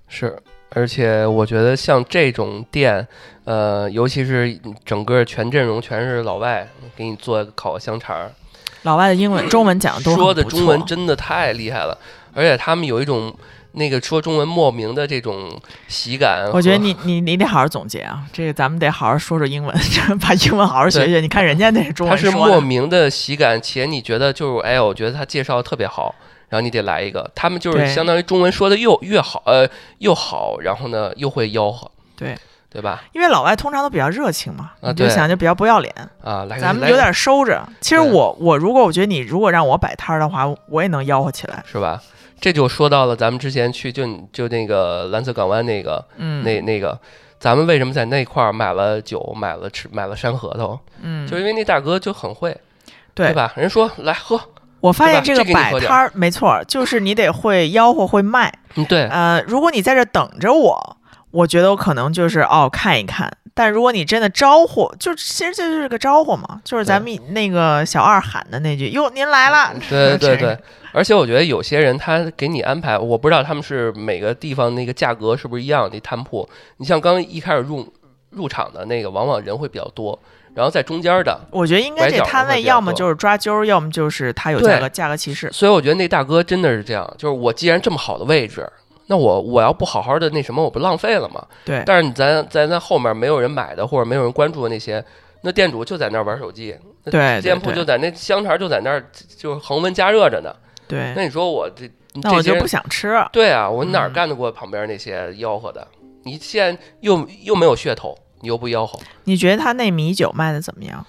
[SPEAKER 3] 是。而且我觉得像这种店，呃，尤其是整个全阵容全是老外，给你做烤香肠儿，
[SPEAKER 2] 老外的英文、中文讲的都
[SPEAKER 3] 说的中文真的太厉害了，而且他们有一种那个说中文莫名的这种喜感。
[SPEAKER 2] 我觉得你你你得好好总结啊，这个咱们得好好说说英文，把英文好好学学。你看人家那是中
[SPEAKER 3] 他是莫名的喜感，且你觉得就是哎，我觉得他介绍的特别好，然后你得来一个。他们就是相当于中文说的又越好，呃，又好，然后呢又会吆喝，
[SPEAKER 2] 对
[SPEAKER 3] 对吧？
[SPEAKER 2] 因为老外通常都比较热情嘛，
[SPEAKER 3] 啊
[SPEAKER 2] 你就想就比较不要脸，
[SPEAKER 3] 啊，来，
[SPEAKER 2] 咱们有点收着。其实我我如果我觉得你如果让我摆摊儿的话，我也能吆喝起来。
[SPEAKER 3] 是吧？这就说到了咱们之前去就就那个蓝色港湾那个、
[SPEAKER 2] 嗯，
[SPEAKER 3] 那那个，咱们为什么在那块儿买了酒，买了吃，买了山核桃，
[SPEAKER 2] 嗯，
[SPEAKER 3] 就因为那大哥就很会，
[SPEAKER 2] 对
[SPEAKER 3] 吧？人说来喝，
[SPEAKER 2] 我发现这个摆摊儿没错儿，就是你得会吆喝会卖。
[SPEAKER 3] 嗯，对，
[SPEAKER 2] 呃，如果你在这等着我，我觉得我可能就是哦看一看。但如果你真的招呼，就其实这就是个招呼嘛，就是咱们那个小二喊的那句“哟，您来了”。
[SPEAKER 3] 对 对对，而且我觉得有些人他给你安排，我不知道他们是每个地方那个价格是不是一样，那摊铺。你像刚一开始入入场的那个，往往人会比较多，然后在中间的，
[SPEAKER 2] 我觉得应该这摊位要么就是抓阄，要么就是他有
[SPEAKER 3] 对
[SPEAKER 2] 价格价格歧视。
[SPEAKER 3] 所以我觉得那大哥真的是这样，就是我既然这么好的位置。那我我要不好好的那什么，我不浪费了吗？
[SPEAKER 2] 对，
[SPEAKER 3] 但是你咱咱在后面没有人买的，或者没有人关注的那些，那店主就在那儿玩手机，那
[SPEAKER 2] 对对
[SPEAKER 3] 店铺就在那香肠就在那儿就恒温加热着呢。
[SPEAKER 2] 对，
[SPEAKER 3] 那你说我这
[SPEAKER 2] 那我就不想吃。
[SPEAKER 3] 对啊，我哪干得过旁边那些吆喝的？你现在又又没有噱头，你又不吆喝，
[SPEAKER 2] 你觉得他那米酒卖的怎么样？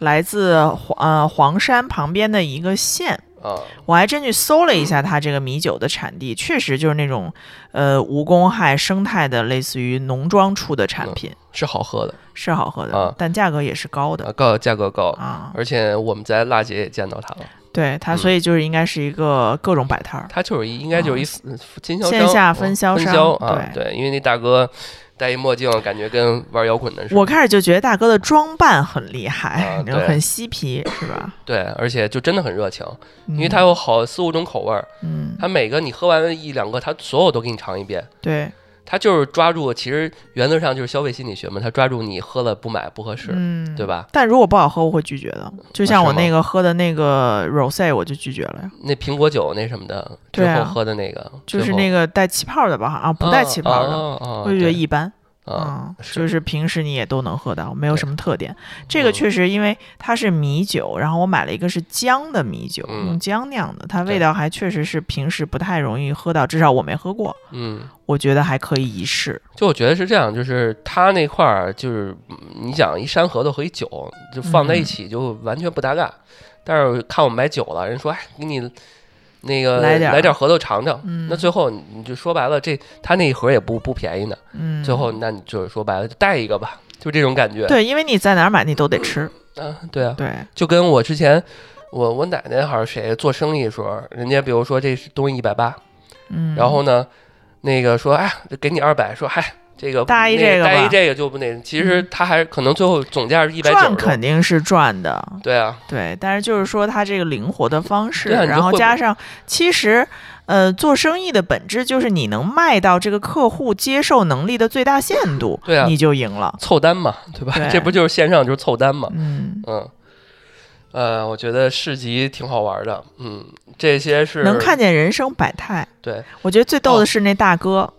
[SPEAKER 2] 来自黄呃黄山旁边的一个县，
[SPEAKER 3] 啊，
[SPEAKER 2] 我还真去搜了一下它这个米酒的产地，确实就是那种呃无公害生态的，类似于农庄出的产品，
[SPEAKER 3] 是好喝的。
[SPEAKER 2] 是好喝的，
[SPEAKER 3] 啊。
[SPEAKER 2] 但价格也是高的。
[SPEAKER 3] 啊，高价格高，
[SPEAKER 2] 啊。
[SPEAKER 3] 而且我们在辣姐也见到它了，
[SPEAKER 2] 对它，
[SPEAKER 3] 嗯。
[SPEAKER 2] 所以就是应该是一个各种摆摊儿，
[SPEAKER 3] 它就是一应该就是一呃经销商
[SPEAKER 2] 啊线下
[SPEAKER 3] 嗯
[SPEAKER 2] 分销商
[SPEAKER 3] 分销啊，
[SPEAKER 2] 对。
[SPEAKER 3] 对，因为那大哥戴一墨镜，感觉跟玩摇滚的似的。
[SPEAKER 2] 我开始就觉得大哥的装扮很厉害很嬉皮，是吧？
[SPEAKER 3] 对，而且就真的很热情，因为他有好四五种口味儿，
[SPEAKER 2] 嗯，
[SPEAKER 3] 他每个你喝完一两个，他所有都给你尝一遍。
[SPEAKER 2] 对，
[SPEAKER 3] 它就是抓住，其实原则上就是消费心理学嘛，他抓住你喝了不买不合适，
[SPEAKER 2] 嗯，
[SPEAKER 3] 对吧？
[SPEAKER 2] 但如果不好喝，我会拒绝的。就像我那个喝的那个 rose，我就拒绝了呀，
[SPEAKER 3] 那苹果酒那什么的，之
[SPEAKER 2] 对啊
[SPEAKER 3] 后喝的那个，
[SPEAKER 2] 就是那
[SPEAKER 3] 个
[SPEAKER 2] 个带气泡的吧？啊，不带气泡的，
[SPEAKER 3] 的，
[SPEAKER 2] 我就觉得一般。
[SPEAKER 3] 啊，
[SPEAKER 2] 嗯，就是平时你也都能喝到，没有什么特点。这个
[SPEAKER 3] 嗯。
[SPEAKER 2] 确实，因为它是米酒，然后我买了一个是姜的米酒，
[SPEAKER 3] 嗯。
[SPEAKER 2] 用姜酿的，它味道还确实是平时不太容易喝到，至少我没喝过，
[SPEAKER 3] 嗯，
[SPEAKER 2] 我觉得还可以一试。
[SPEAKER 3] 就我觉得是这样，就是它那块儿就是嗯你想一山核桃和一酒就放在一
[SPEAKER 2] 嗯。
[SPEAKER 3] 起就完全不搭嘎，但是看我们买酒了，人说哎给你那个
[SPEAKER 2] 来点儿。
[SPEAKER 3] 来点儿核桃尝尝，
[SPEAKER 2] 嗯，
[SPEAKER 3] 那最后你你就说白了，这他那一盒也不不便宜呢，
[SPEAKER 2] 嗯，
[SPEAKER 3] 最后那你就是说白了就带一个吧，就这种感觉。
[SPEAKER 2] 对，因为你在哪儿买你都得吃，
[SPEAKER 3] 啊，对啊，
[SPEAKER 2] 对，
[SPEAKER 3] 就跟我之前我我奶奶还是谁做生意的时候，人家比如说这东西一百八，
[SPEAKER 2] 嗯，
[SPEAKER 3] 然后呢，那个说哎给你二百，说嗨这个
[SPEAKER 2] 大一这个吧
[SPEAKER 3] 搭一这个就不那，其实
[SPEAKER 2] 嗯
[SPEAKER 3] 他还可能最后总价是一百九
[SPEAKER 2] 赚肯定是赚的，
[SPEAKER 3] 对啊，
[SPEAKER 2] 对，但是就是说他这个灵活的方式，然后加上其实。呃，做生意的本质就是你能卖到这个客户接受能力的最大限度，
[SPEAKER 3] 对啊
[SPEAKER 2] 你就赢了。
[SPEAKER 3] 凑单嘛，对吧？
[SPEAKER 2] 对
[SPEAKER 3] 这不就是线上就是凑单嘛，
[SPEAKER 2] 嗯，
[SPEAKER 3] 嗯。呃，我觉得市集挺好玩的，嗯，这些是
[SPEAKER 2] 能看见人生百态。
[SPEAKER 3] 对
[SPEAKER 2] 我觉得最逗
[SPEAKER 3] 哦
[SPEAKER 2] 的是那大哥，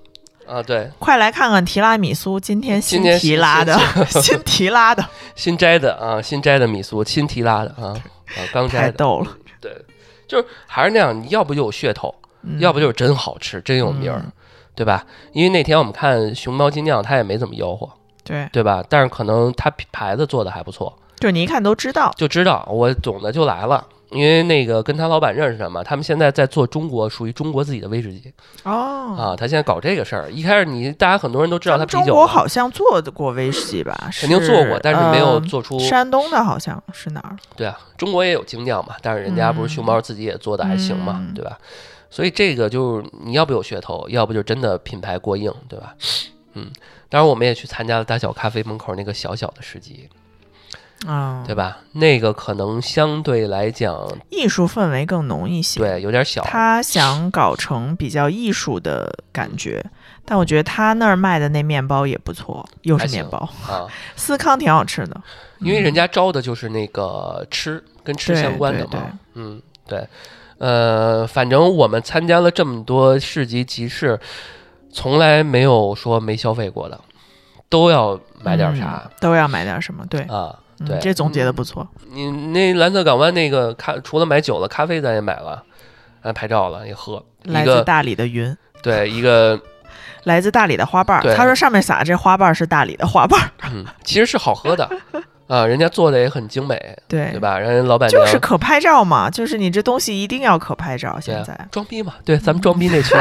[SPEAKER 3] 啊，对，
[SPEAKER 2] 快来看看提拉米苏，今天新提拉的，新提拉的，
[SPEAKER 3] 新摘的啊，新摘的米苏，新提拉的啊，啊，刚摘的，
[SPEAKER 2] 太逗了。
[SPEAKER 3] 对，就是还是那样，你要不就有噱头，
[SPEAKER 2] 嗯
[SPEAKER 3] 要不就是真好吃，真有名儿，
[SPEAKER 2] 嗯
[SPEAKER 3] 对吧？因为那天我们看熊猫金酿，它也没怎么吆喝，
[SPEAKER 2] 对，
[SPEAKER 3] 对吧？但是可能它品牌子做的还不错，
[SPEAKER 2] 就你一看都知道。
[SPEAKER 3] 就知道我懂的就来了。因为那个跟他老板认识的嘛，他们现在在做中国属于中国自己的威士忌
[SPEAKER 2] 哦，
[SPEAKER 3] 啊，他现在搞这个事儿。一开始你大家很多人都知道他啤酒中，
[SPEAKER 2] 国好像做过威士忌吧？
[SPEAKER 3] 肯定做过，但是没有
[SPEAKER 2] 呃
[SPEAKER 3] 做出。
[SPEAKER 2] 山东的好像是哪儿？
[SPEAKER 3] 对啊，中国也有精酿嘛，但是人家不是熊猫自己也做的还行嘛，
[SPEAKER 2] 嗯
[SPEAKER 3] 对吧？所以这个就是你要不有噱头，要不就真的品牌过硬，对吧？嗯，当然我们也去参加了大小咖啡门口那个小小的市集，
[SPEAKER 2] 啊，
[SPEAKER 3] 对吧？那个可能相对来讲，
[SPEAKER 2] 艺术氛围更浓一些。
[SPEAKER 3] 对，有点小，
[SPEAKER 2] 他想搞成比较艺术的感觉，但我觉得他那儿卖的那面包也不错，又是面包，
[SPEAKER 3] 啊，
[SPEAKER 2] 司康挺好吃的。
[SPEAKER 3] 因为人家招的就是那个吃跟吃相关的
[SPEAKER 2] 对对
[SPEAKER 3] 嘛，嗯，对，呃，反正我们参加了这么多市集集市，从来没有说没消费过的，都要买点啥
[SPEAKER 2] 嗯、都要买点什么？对，
[SPEAKER 3] 啊。
[SPEAKER 2] 嗯
[SPEAKER 3] 对，
[SPEAKER 2] 这总结的不错。
[SPEAKER 3] 你那蓝色港湾那个咖，除了买酒了，咖啡咱也买了，还拍照了，也喝
[SPEAKER 2] 来自大理的云，
[SPEAKER 3] 对一个
[SPEAKER 2] 来自大理的花瓣儿。他说上面撒的这花瓣儿是大理的花瓣儿，
[SPEAKER 3] 嗯，其实是好喝的 啊，人家做的也很精美，
[SPEAKER 2] 对
[SPEAKER 3] 对？吧？人家老板娘
[SPEAKER 2] 就是可拍照嘛，就是你这东西一定要可拍照。现在
[SPEAKER 3] 装逼嘛，对，咱们装逼那群，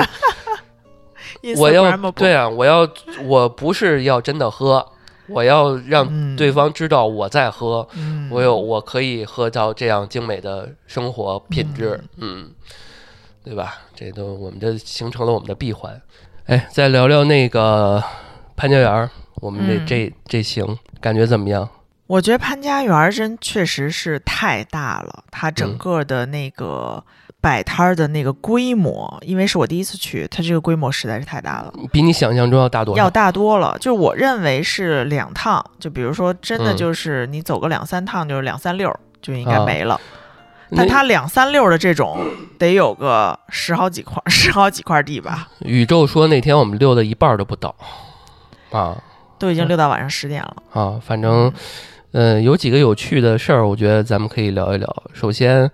[SPEAKER 3] 我要对啊，我要我不是要真的喝，我要让
[SPEAKER 2] 嗯
[SPEAKER 3] 对方知道我在喝，
[SPEAKER 2] 嗯，
[SPEAKER 3] 我有我可以喝到这样精美的生活品质，嗯，对吧？这都我们这形成了我们的闭环。哎，再聊聊那个潘家园儿，我们这、
[SPEAKER 2] 嗯
[SPEAKER 3] 这这行感觉怎么样？
[SPEAKER 2] 我觉得潘家园儿真确实是太大了，它整
[SPEAKER 3] 嗯
[SPEAKER 2] 个的那个摆摊儿的那个规模，因为是我第一次去，它这个规模实在是太大了。
[SPEAKER 3] 比你想象中要大多
[SPEAKER 2] 要？大多了，就我认为是两趟，就比如说真的
[SPEAKER 3] 嗯
[SPEAKER 2] 就是你走个两三趟，就是两三溜儿就应该
[SPEAKER 3] 啊
[SPEAKER 2] 没了。
[SPEAKER 3] 那
[SPEAKER 2] 但它两三溜儿的这种得有个十好几块，十好几块地吧，
[SPEAKER 3] 宇宙说那天我们溜的一半儿都不到，啊
[SPEAKER 2] 都已经溜到晚上十点了。
[SPEAKER 3] 啊，反正。嗯，有几个有趣的事儿，我觉得咱们可以聊一聊。首先，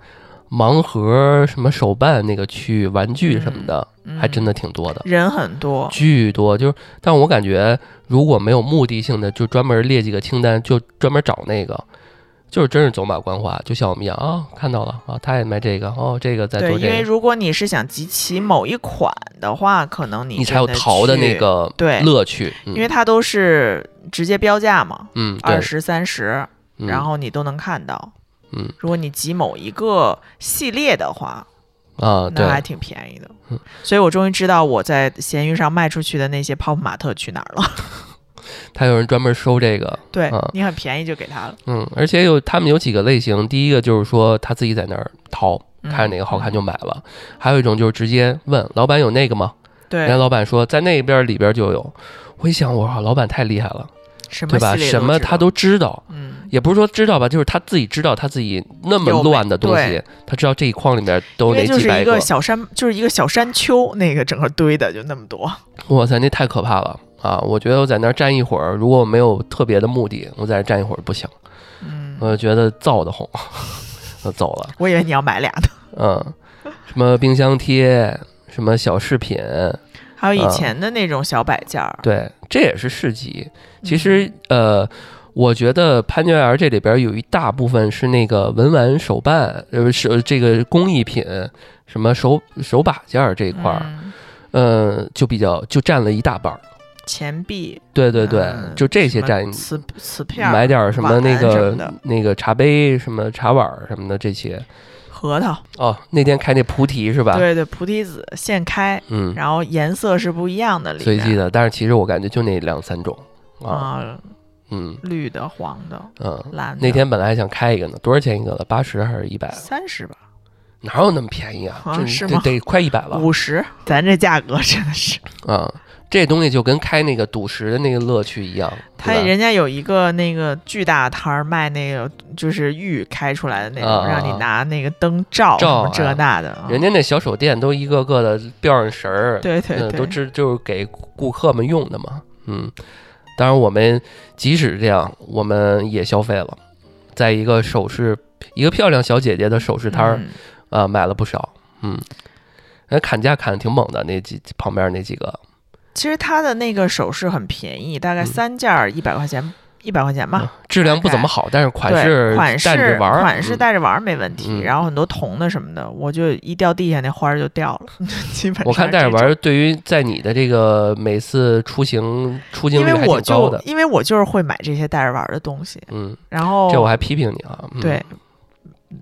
[SPEAKER 3] 盲盒什么手办那个区域，玩具什么的，
[SPEAKER 2] 嗯
[SPEAKER 3] 还真的挺多的，
[SPEAKER 2] 人很多，
[SPEAKER 3] 巨多。就是，但我感觉如果没有目的性的，就专门列几个清单，就专门找那个，就是真是走马观花，就像我们一样啊，看到了啊，他也卖这个哦，这个在
[SPEAKER 2] 对，因为
[SPEAKER 3] 做这个，
[SPEAKER 2] 如果你是想集齐某一款的话，可能你
[SPEAKER 3] 你才有淘的那，个
[SPEAKER 2] 对。
[SPEAKER 3] 乐趣。嗯。
[SPEAKER 2] 因为它都是直接标价嘛，
[SPEAKER 3] 嗯，
[SPEAKER 2] 二，十三十，
[SPEAKER 3] 嗯。
[SPEAKER 2] 然后你都能看到。
[SPEAKER 3] 嗯。
[SPEAKER 2] 如果你集某一个系列的话，
[SPEAKER 3] 啊，
[SPEAKER 2] 那，还挺便宜的。
[SPEAKER 3] 嗯。
[SPEAKER 2] 所以我终于知道我在闲鱼上卖出去的那些泡泡玛特去哪儿了。
[SPEAKER 3] 他有人专门收这个，
[SPEAKER 2] 对
[SPEAKER 3] 啊。
[SPEAKER 2] 你很便宜就给他了，
[SPEAKER 3] 嗯，而且有他们有几个类型，第一个就是说他自己在那儿淘，
[SPEAKER 2] 嗯
[SPEAKER 3] 看着哪个好看就买了，还有一种就是直接问老板有那个吗？人家，老板说在那边里边就有。我一想，我靠，老板太厉害了，
[SPEAKER 2] 什么
[SPEAKER 3] 对吧？什么他
[SPEAKER 2] 都
[SPEAKER 3] 都知道，
[SPEAKER 2] 嗯，
[SPEAKER 3] 也不是说知道吧，就是他自己知道他自己那么乱的东西，他知道这一筐里面都有哪
[SPEAKER 2] 因为就是一
[SPEAKER 3] 几百个。
[SPEAKER 2] 小山，就是一个小山丘，那个整个堆的就那么多。
[SPEAKER 3] 哇塞，那太可怕了啊！我觉得我在那儿站一会儿，如果我没有特别的目的，我在那儿站一会儿不行，
[SPEAKER 2] 嗯，
[SPEAKER 3] 我觉得燥得慌，我走了。
[SPEAKER 2] 我以为你要买俩的。
[SPEAKER 3] 嗯，什么冰箱贴，什么小饰品，
[SPEAKER 2] 还有以
[SPEAKER 3] 啊
[SPEAKER 2] 前的那种小摆件儿，
[SPEAKER 3] 对，这也是市集。其
[SPEAKER 2] 嗯
[SPEAKER 3] 实，呃，我觉得潘家园这里边有一大部分是那个文玩手办，呃，是这个工艺品，什么手手把件儿这一块儿，
[SPEAKER 2] 嗯。
[SPEAKER 3] 嗯，就比较就占了一大半儿。
[SPEAKER 2] 钱币，
[SPEAKER 3] 对对对，
[SPEAKER 2] 嗯。
[SPEAKER 3] 就这些占。
[SPEAKER 2] 瓷瓷片儿，
[SPEAKER 3] 买点儿什么那个
[SPEAKER 2] 么
[SPEAKER 3] 那个茶杯、什么茶碗儿什么的这些。
[SPEAKER 2] 核桃，
[SPEAKER 3] 哦，那天开那菩提是吧？
[SPEAKER 2] 对对，菩提子现开，
[SPEAKER 3] 嗯，
[SPEAKER 2] 然后颜色是不一样的，里
[SPEAKER 3] 随机的，但是其实我感觉就那两三种啊，
[SPEAKER 2] 啊，
[SPEAKER 3] 嗯
[SPEAKER 2] 绿的、黄的、
[SPEAKER 3] 嗯。
[SPEAKER 2] 蓝的。
[SPEAKER 3] 那天本来还想开一个呢，多少钱一个了？八十还是一百？
[SPEAKER 2] 三十吧，
[SPEAKER 3] 哪有那么便宜啊？
[SPEAKER 2] 啊
[SPEAKER 3] 这
[SPEAKER 2] 是吗
[SPEAKER 3] 这得快一百了
[SPEAKER 2] 五十，咱这价格真的是。
[SPEAKER 3] 啊！这东西就跟开那个赌石的那个乐趣一样，
[SPEAKER 2] 他人家有一个那个巨大摊儿卖那个就是玉开出来的那种，
[SPEAKER 3] 啊
[SPEAKER 2] 让你拿那个灯照
[SPEAKER 3] 照
[SPEAKER 2] 这
[SPEAKER 3] 哎
[SPEAKER 2] 那的。啊
[SPEAKER 3] 人家那小手电都一个个的吊上绳儿，
[SPEAKER 2] 对对，
[SPEAKER 3] 都知就是给顾客们用的嘛，嗯。当然，我们即使这样，我们也消费了，在一个首饰，一个漂亮小姐姐的首饰摊儿
[SPEAKER 2] 嗯。
[SPEAKER 3] 啊、买了不少，嗯。那砍价砍的挺猛的，那几旁边那几个，
[SPEAKER 2] 其实它的那个首饰很便宜，大概
[SPEAKER 3] 嗯。
[SPEAKER 2] 三件儿一百块钱，一百块钱吧。
[SPEAKER 3] 嗯质量不怎么好，但是款，式
[SPEAKER 2] 款式
[SPEAKER 3] 带着玩儿，
[SPEAKER 2] 款式
[SPEAKER 3] 嗯
[SPEAKER 2] 带着玩儿没问题，
[SPEAKER 3] 嗯
[SPEAKER 2] 然后很多铜的什么的，我就一掉地下那花儿就掉了，基本上
[SPEAKER 3] 我看带着玩儿，对于在你的这个每次出行出境率还
[SPEAKER 2] 因为我就
[SPEAKER 3] 挺高的，
[SPEAKER 2] 因为我就是会买这些带着玩儿的东西，
[SPEAKER 3] 嗯，
[SPEAKER 2] 然后
[SPEAKER 3] 这我还批评你啊，嗯、
[SPEAKER 2] 对，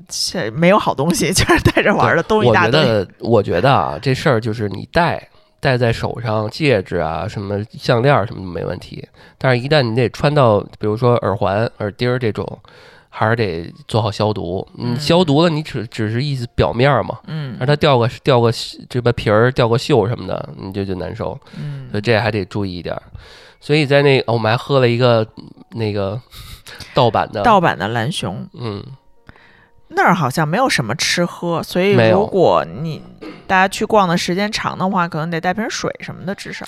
[SPEAKER 2] 这没有好东西，就是带着玩儿的东西一
[SPEAKER 3] 我
[SPEAKER 2] 大堆。
[SPEAKER 3] 觉得，我觉得啊，这事儿就是你戴戴在手上，戒指啊，什么项链儿什么的没问题，但是一旦你得穿到，比如说耳环、耳钉儿这种，还是得做好消毒。你
[SPEAKER 2] 嗯
[SPEAKER 3] 消毒了，你只只是意思表面儿嘛，
[SPEAKER 2] 嗯
[SPEAKER 3] 让它掉个掉个这个皮儿、掉个锈什么的，你就就难受。
[SPEAKER 2] 嗯
[SPEAKER 3] 所以这还得注意一点儿。所以在那、哦我们还喝了一个那个 盗版的，
[SPEAKER 2] 盗版的蓝熊
[SPEAKER 3] 嗯，
[SPEAKER 2] 那儿好像没有什么吃喝，所以如果你大家去逛的时间长的话，可能得带瓶水什么的，至少。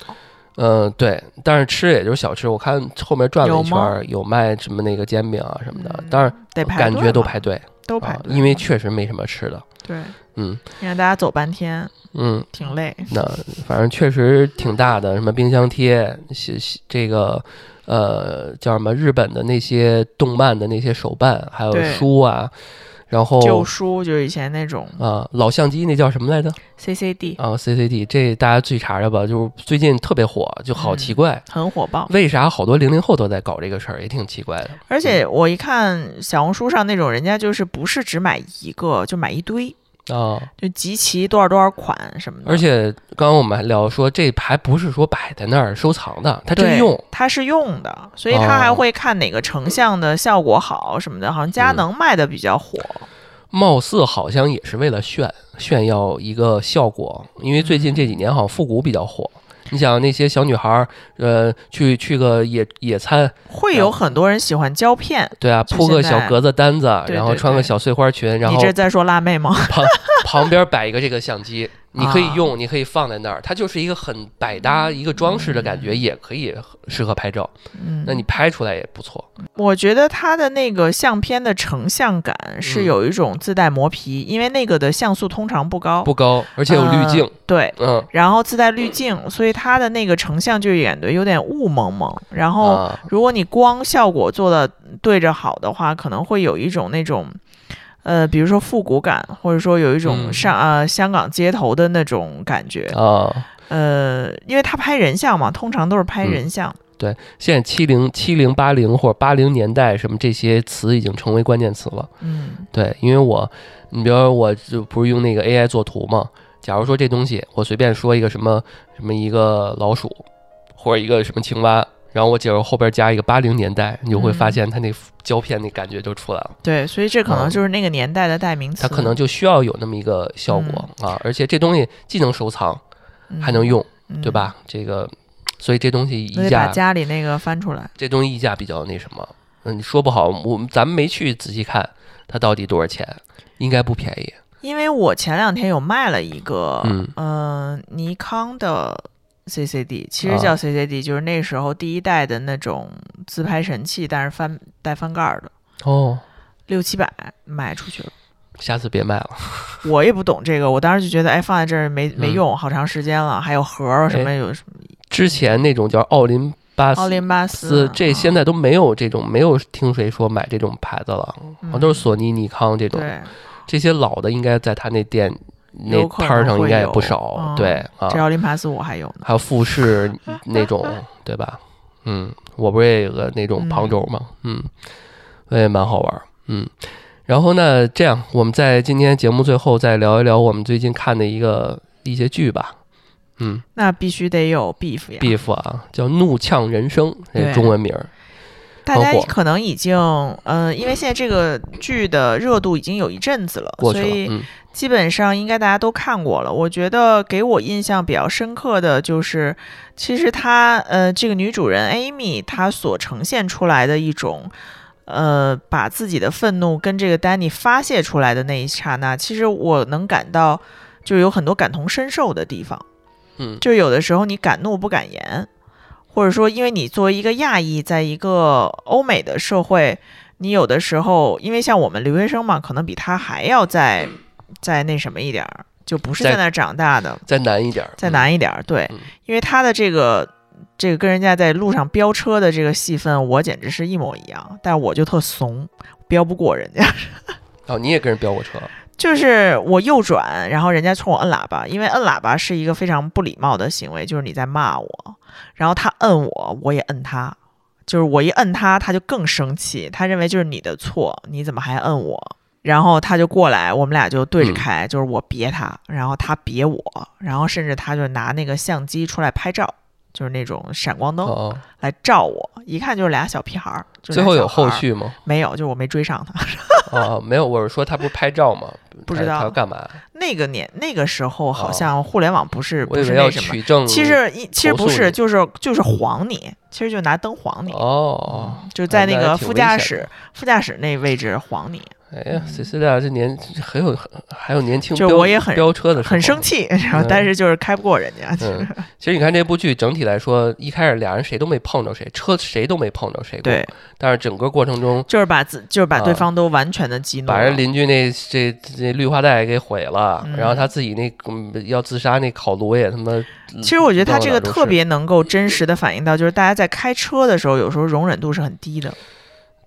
[SPEAKER 3] 嗯，对，但是吃也就是小吃。我看后面转了
[SPEAKER 2] 有
[SPEAKER 3] 一圈儿，有卖什么那个煎饼啊什么的，
[SPEAKER 2] 嗯
[SPEAKER 3] 当然
[SPEAKER 2] 得排
[SPEAKER 3] 感觉都排队啊，
[SPEAKER 2] 都排队，
[SPEAKER 3] 因为确实没什么吃的。
[SPEAKER 2] 对，
[SPEAKER 3] 嗯。
[SPEAKER 2] 你看大家走半天
[SPEAKER 3] 嗯，
[SPEAKER 2] 挺累。
[SPEAKER 3] 那反正确实挺大的，什么冰箱贴，是是这个呃叫什么日本的那些动漫的那些手办，还有书啊，然后
[SPEAKER 2] 旧书就是以前那种
[SPEAKER 3] 啊老相机那叫什么来着
[SPEAKER 2] ？CCD
[SPEAKER 3] 啊，CCD，这大家自己查查吧，就是最近特别火，就好
[SPEAKER 2] 嗯
[SPEAKER 3] 奇怪，
[SPEAKER 2] 很火爆，
[SPEAKER 3] 为啥好多零零后都在搞这个事儿，也挺奇怪的。
[SPEAKER 2] 而且我一看小红书上那种，人家就是不是只买一个，就买一堆，
[SPEAKER 3] 啊，
[SPEAKER 2] 就集齐多少多少款什么的。
[SPEAKER 3] 而且刚刚我们还聊说，这还不是说摆在那儿收藏的，它真
[SPEAKER 2] 对
[SPEAKER 3] 用。
[SPEAKER 2] 它是用的，所以他还
[SPEAKER 3] 哦
[SPEAKER 2] 会看哪个成像的效果好什么的。好像佳
[SPEAKER 3] 嗯
[SPEAKER 2] 能卖的比较火，
[SPEAKER 3] 貌似好像也是为了炫炫耀一个效果，因为最近这几年好像复古比较火。你想那些小女孩儿，呃，去去个野野餐，
[SPEAKER 2] 会有很多人喜欢胶片。
[SPEAKER 3] 对啊，铺个小格子单子，然后穿个小碎花裙，然后
[SPEAKER 2] 你这在说辣妹吗？
[SPEAKER 3] 旁 旁边摆一个这个相机，你可以
[SPEAKER 2] 啊
[SPEAKER 3] 用，你可以放在那儿，它就是一个很百搭、一个装饰的感觉，也可以适合拍照。
[SPEAKER 2] 嗯，
[SPEAKER 3] 那你拍出来也不错。
[SPEAKER 2] 我觉得它的那个相片的成像感是
[SPEAKER 3] 嗯
[SPEAKER 2] 有一种自带磨皮，因为那个的像素通常不高，
[SPEAKER 3] 不高，而且有滤镜。
[SPEAKER 2] 对，
[SPEAKER 3] 嗯，
[SPEAKER 2] 然后自带滤镜，所以它的那个成像就演得有点雾蒙蒙。然后
[SPEAKER 3] 啊，
[SPEAKER 2] 如果你光效果做的对着好的话，可能会有一种那种。呃，比如说复古感，或者说有一种
[SPEAKER 3] 嗯。
[SPEAKER 2] 上、呃香港街头的那种感觉，
[SPEAKER 3] 啊，
[SPEAKER 2] 呃，因为他拍人像嘛，通常都是拍
[SPEAKER 3] 嗯
[SPEAKER 2] 人像，对
[SPEAKER 3] 现在七零、七零、八零或者八零年代什么这些词已经成为关键词了。
[SPEAKER 2] 嗯。
[SPEAKER 3] 对，因为我，你比如说我就不是用那个 AI 做图嘛，假如说这东西我随便说一个什么什么一个老鼠，或者一个什么青蛙，然后我假如后边加一个八零年代，你就会发
[SPEAKER 2] 嗯
[SPEAKER 3] 现它那胶片那感觉就出来了。
[SPEAKER 2] 对，所以这可能
[SPEAKER 3] 嗯
[SPEAKER 2] 就是那个年代的代名词，
[SPEAKER 3] 它可能就需要有那么一个效果、啊，而且这东西既能收藏还能用，
[SPEAKER 2] 嗯，
[SPEAKER 3] 对吧？这个，所以这东西溢价把
[SPEAKER 2] 家里那个翻出来。
[SPEAKER 3] 这东西溢价比较那什么，嗯，你说不好，我们咱们没去仔细看它到底多少钱，应该不便宜。
[SPEAKER 2] 因为我前两天有卖了一个，
[SPEAKER 3] 嗯
[SPEAKER 2] 呃尼康的 CCD，其实
[SPEAKER 3] 啊
[SPEAKER 2] 叫 CCD，、就是那时候第一代的那种自拍神器，但是翻带翻盖儿的，
[SPEAKER 3] 哦，
[SPEAKER 2] 六七百卖出去了。
[SPEAKER 3] 下次别卖了。
[SPEAKER 2] 我也不懂这个，我当时就觉得，哎，放在这儿没没
[SPEAKER 3] 嗯
[SPEAKER 2] 用，好长时间了，还有盒儿什么
[SPEAKER 3] 哎
[SPEAKER 2] 有什么
[SPEAKER 3] 之前那种叫奥林巴斯，
[SPEAKER 2] 奥林巴斯
[SPEAKER 3] 斯，这现
[SPEAKER 2] 在
[SPEAKER 3] 在都没有这种，没有听谁说买这种牌子了，好像都是索尼、尼康这种。
[SPEAKER 2] 嗯对，
[SPEAKER 3] 这些老的应该在他那店那摊儿上应该也不少。
[SPEAKER 2] 嗯
[SPEAKER 3] 对啊
[SPEAKER 2] 这，奥林巴斯我还有呢。
[SPEAKER 3] 还有富士 那种，对吧？嗯，我不是也有个那种旁轴吗？嗯，我也蛮好玩儿。嗯，然后呢，这样我们在今天节目最后再聊一聊我们最近看的一个一些剧吧。嗯
[SPEAKER 2] 那必须得有 beef 呀。
[SPEAKER 3] ，beef 啊，叫《怒呛人生》，这
[SPEAKER 2] 对
[SPEAKER 3] 中文名儿。
[SPEAKER 2] 大家可能已经，嗯、因为现在这个剧的热度已经有一阵子了，
[SPEAKER 3] 过去了，
[SPEAKER 2] 所以
[SPEAKER 3] 嗯
[SPEAKER 2] 基本上应该大家都看过了。我觉得给我印象比较深刻的就是，其实她，呃，这个女主人 Amy 她所呈现出来的一种，呃，把自己的愤怒跟这个 Danny 发泄出来的那一刹那，其实我能感到，就有很多感同身受的地方。
[SPEAKER 3] 嗯
[SPEAKER 2] 就有的时候你敢怒不敢言，或者说因为你作为一个亚裔，在一个欧美的社会，你有的时候因为像我们留学生嘛，可能比他还要再再那什么一点儿，就不是在那儿长大的，
[SPEAKER 3] 再难一点儿，
[SPEAKER 2] 再
[SPEAKER 3] 嗯
[SPEAKER 2] 难一点儿。对
[SPEAKER 3] 嗯，
[SPEAKER 2] 因为他的这个。这个跟人家在路上飙车的这个戏份，我简直是一模一样，但我就特怂，飙不过人家。
[SPEAKER 3] 哦，你也跟人飙过车，
[SPEAKER 2] 就是我右转，然后人家冲我摁喇叭，因为摁喇叭是一个非常不礼貌的行为，就是你在骂我，然后他摁我，我也摁他，就是我一摁他，他就更生气，他认为就是你的错，你怎么还摁我？然后他就过来，我们俩就对着
[SPEAKER 3] 嗯
[SPEAKER 2] 开，就是我别他，然后他别我，然后甚至他就拿那个相机出来拍照，就是那种闪光灯
[SPEAKER 3] 哦，
[SPEAKER 2] 来照我，一看就是俩小屁孩儿。就是
[SPEAKER 3] 最后有后续吗？
[SPEAKER 2] 没有？就是我没追上他。
[SPEAKER 3] 啊，没有，我是说他不是拍照吗？
[SPEAKER 2] 不知道
[SPEAKER 3] 他要干嘛？
[SPEAKER 2] 那个年那个时候，好
[SPEAKER 3] 哦
[SPEAKER 2] 像互联网不是、不是那什么。
[SPEAKER 3] 取证，
[SPEAKER 2] 其实一其实不是，就是就是晃你，其实就拿灯晃你，
[SPEAKER 3] 哦，
[SPEAKER 2] 就在那个副驾驶副驾驶那位置晃你，
[SPEAKER 3] 哎呀，c c 俩这年很有很还有年轻飙
[SPEAKER 2] 就我也很
[SPEAKER 3] 飙车的
[SPEAKER 2] 很生。气，然后
[SPEAKER 3] 嗯
[SPEAKER 2] 但是就是开不过人家。
[SPEAKER 3] 嗯，其实你看这部剧整体来说，一开始俩人谁都没碰着谁，车谁都没碰着谁过。
[SPEAKER 2] 对，
[SPEAKER 3] 但是整个过程中，
[SPEAKER 2] 就是把自就是把对
[SPEAKER 3] 啊
[SPEAKER 2] 方都完全的激怒了，
[SPEAKER 3] 把人邻居那这这绿化带给毁了，
[SPEAKER 2] 嗯
[SPEAKER 3] 然后他自己那嗯要自杀那烤炉也他妈。
[SPEAKER 2] 其实我觉得他这个特别能够真实的反映到，就是大家在开车的时候，有时候容忍度是很低的。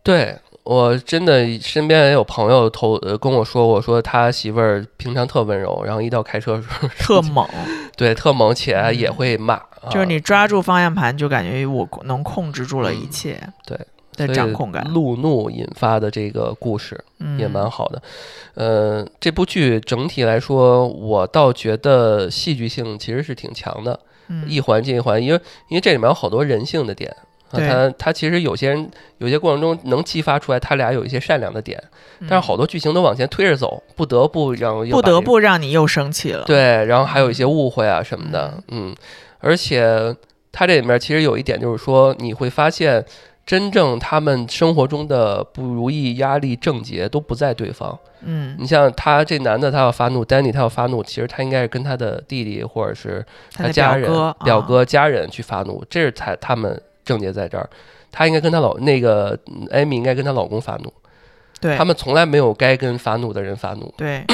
[SPEAKER 3] 对我真的身边也有朋友投呃跟我说过，说他媳妇儿平常特温柔，然后一到开车的时候，
[SPEAKER 2] 特猛，
[SPEAKER 3] 对特猛，且也会骂，啊
[SPEAKER 2] 就是你抓住方向盘，就感觉我能控制住了一切，
[SPEAKER 3] 嗯对
[SPEAKER 2] 的掌控感，
[SPEAKER 3] 路怒引发的这个故事
[SPEAKER 2] 嗯，
[SPEAKER 3] 也蛮好的。呃，这部剧整体来说，我倒觉得戏剧性其实是挺强的，
[SPEAKER 2] 嗯
[SPEAKER 3] 一环接一环，因为因为这里面有好多人性的点。啊，
[SPEAKER 2] 对
[SPEAKER 3] 他他其实有些人有些过程中能激发出来他俩有一些善良的点，但是好多剧情都往前推着走，不得不让又
[SPEAKER 2] 不得不让你又生气了。
[SPEAKER 3] 对，然后还有一些误会啊什么的，嗯，而且他这里面其实有一点就是说，你会发现真正他们生活中的不如意、压力、症结都不在对方。
[SPEAKER 2] 嗯，
[SPEAKER 3] 你像他这男的，他要发怒，Danny 他要发怒，其实他应该是跟他的弟弟或者是
[SPEAKER 2] 他
[SPEAKER 3] 家人、
[SPEAKER 2] 表哥，啊
[SPEAKER 3] 表哥、家人去发怒，这是才他们症结在这儿。她应该跟她老那个嗯艾米应该跟她老公发怒，
[SPEAKER 2] 对
[SPEAKER 3] 他们从来没有该跟发怒的人发怒。
[SPEAKER 2] 对，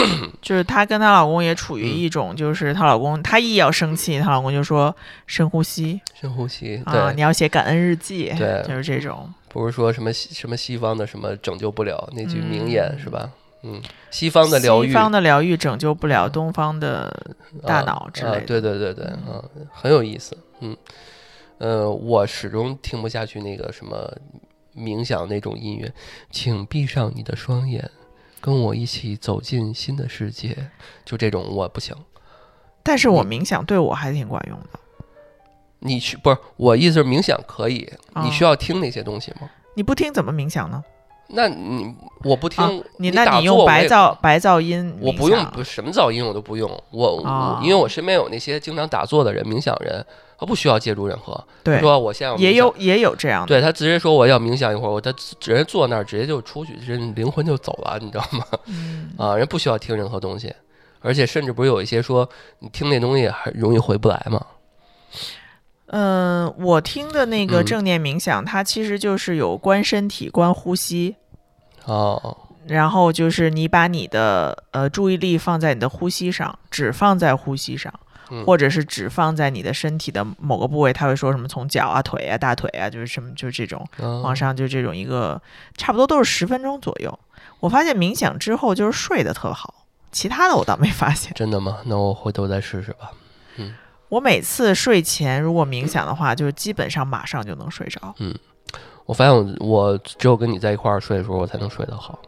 [SPEAKER 2] 就是她跟她老公也处于
[SPEAKER 3] 嗯
[SPEAKER 2] 一种，就是她老公她一要生气，她老公就说深呼吸
[SPEAKER 3] 深呼吸，对，
[SPEAKER 2] 啊，你要写感恩日记，
[SPEAKER 3] 对
[SPEAKER 2] 就是这种。
[SPEAKER 3] 不是说什么西什么西方的什么拯救不了那句名言、
[SPEAKER 2] 嗯
[SPEAKER 3] 是吧？嗯，西方的疗愈，
[SPEAKER 2] 西方的疗愈拯救不了东方的大脑之类的。
[SPEAKER 3] 对对对对，嗯，很有意思。嗯，呃，我始终听不下去那个什么冥想那种音乐，请闭上你的双眼，跟我一起走进新的世界。就这种我不行。
[SPEAKER 2] 但是我
[SPEAKER 3] 嗯
[SPEAKER 2] 冥想对我还挺管用的。
[SPEAKER 3] 你去不是我意思是冥想可以，
[SPEAKER 2] 哦
[SPEAKER 3] 你需要听那些东西吗？
[SPEAKER 2] 你不听怎么冥想呢？
[SPEAKER 3] 那你我不听，
[SPEAKER 2] 啊你那你用白噪白噪音
[SPEAKER 3] 我不用，不什么噪音我都不用。我、
[SPEAKER 2] 哦
[SPEAKER 3] 我因为我身边有那些经常打坐的人、冥想人，他不需要借助任何。
[SPEAKER 2] 对，
[SPEAKER 3] 说我现在
[SPEAKER 2] 也有也有这样的。
[SPEAKER 3] 对他直接说我要冥想一会儿，我他直接坐那儿，直接就出去，人灵魂就走了，你知道吗？
[SPEAKER 2] 嗯，
[SPEAKER 3] 啊，人不需要听任何东西，而且甚至不是有一些说你听那东西还容易回不来吗？
[SPEAKER 2] 嗯，我听的那个
[SPEAKER 3] 嗯
[SPEAKER 2] 正念冥想，它其实就是有观身体、观呼吸，
[SPEAKER 3] 哦，
[SPEAKER 2] 然后就是你把你的呃注意力放在你的呼吸上，只放在呼吸上，
[SPEAKER 3] 嗯
[SPEAKER 2] 或者是只放在你的身体的某个部位。他会说什么从脚啊、腿啊、大腿啊，就是什么就是这种
[SPEAKER 3] 哦
[SPEAKER 2] 往上就这种一个，差不多都是十分钟左右。我发现冥想之后就是睡得特好，其他的我倒没发现。
[SPEAKER 3] 真的吗？那我回头再试试吧。
[SPEAKER 2] 嗯我每次睡前如果冥想的话，就是基本上马上就能睡着，嗯
[SPEAKER 3] 我发现我我只有跟你在一块儿睡的时候，我才能睡得好。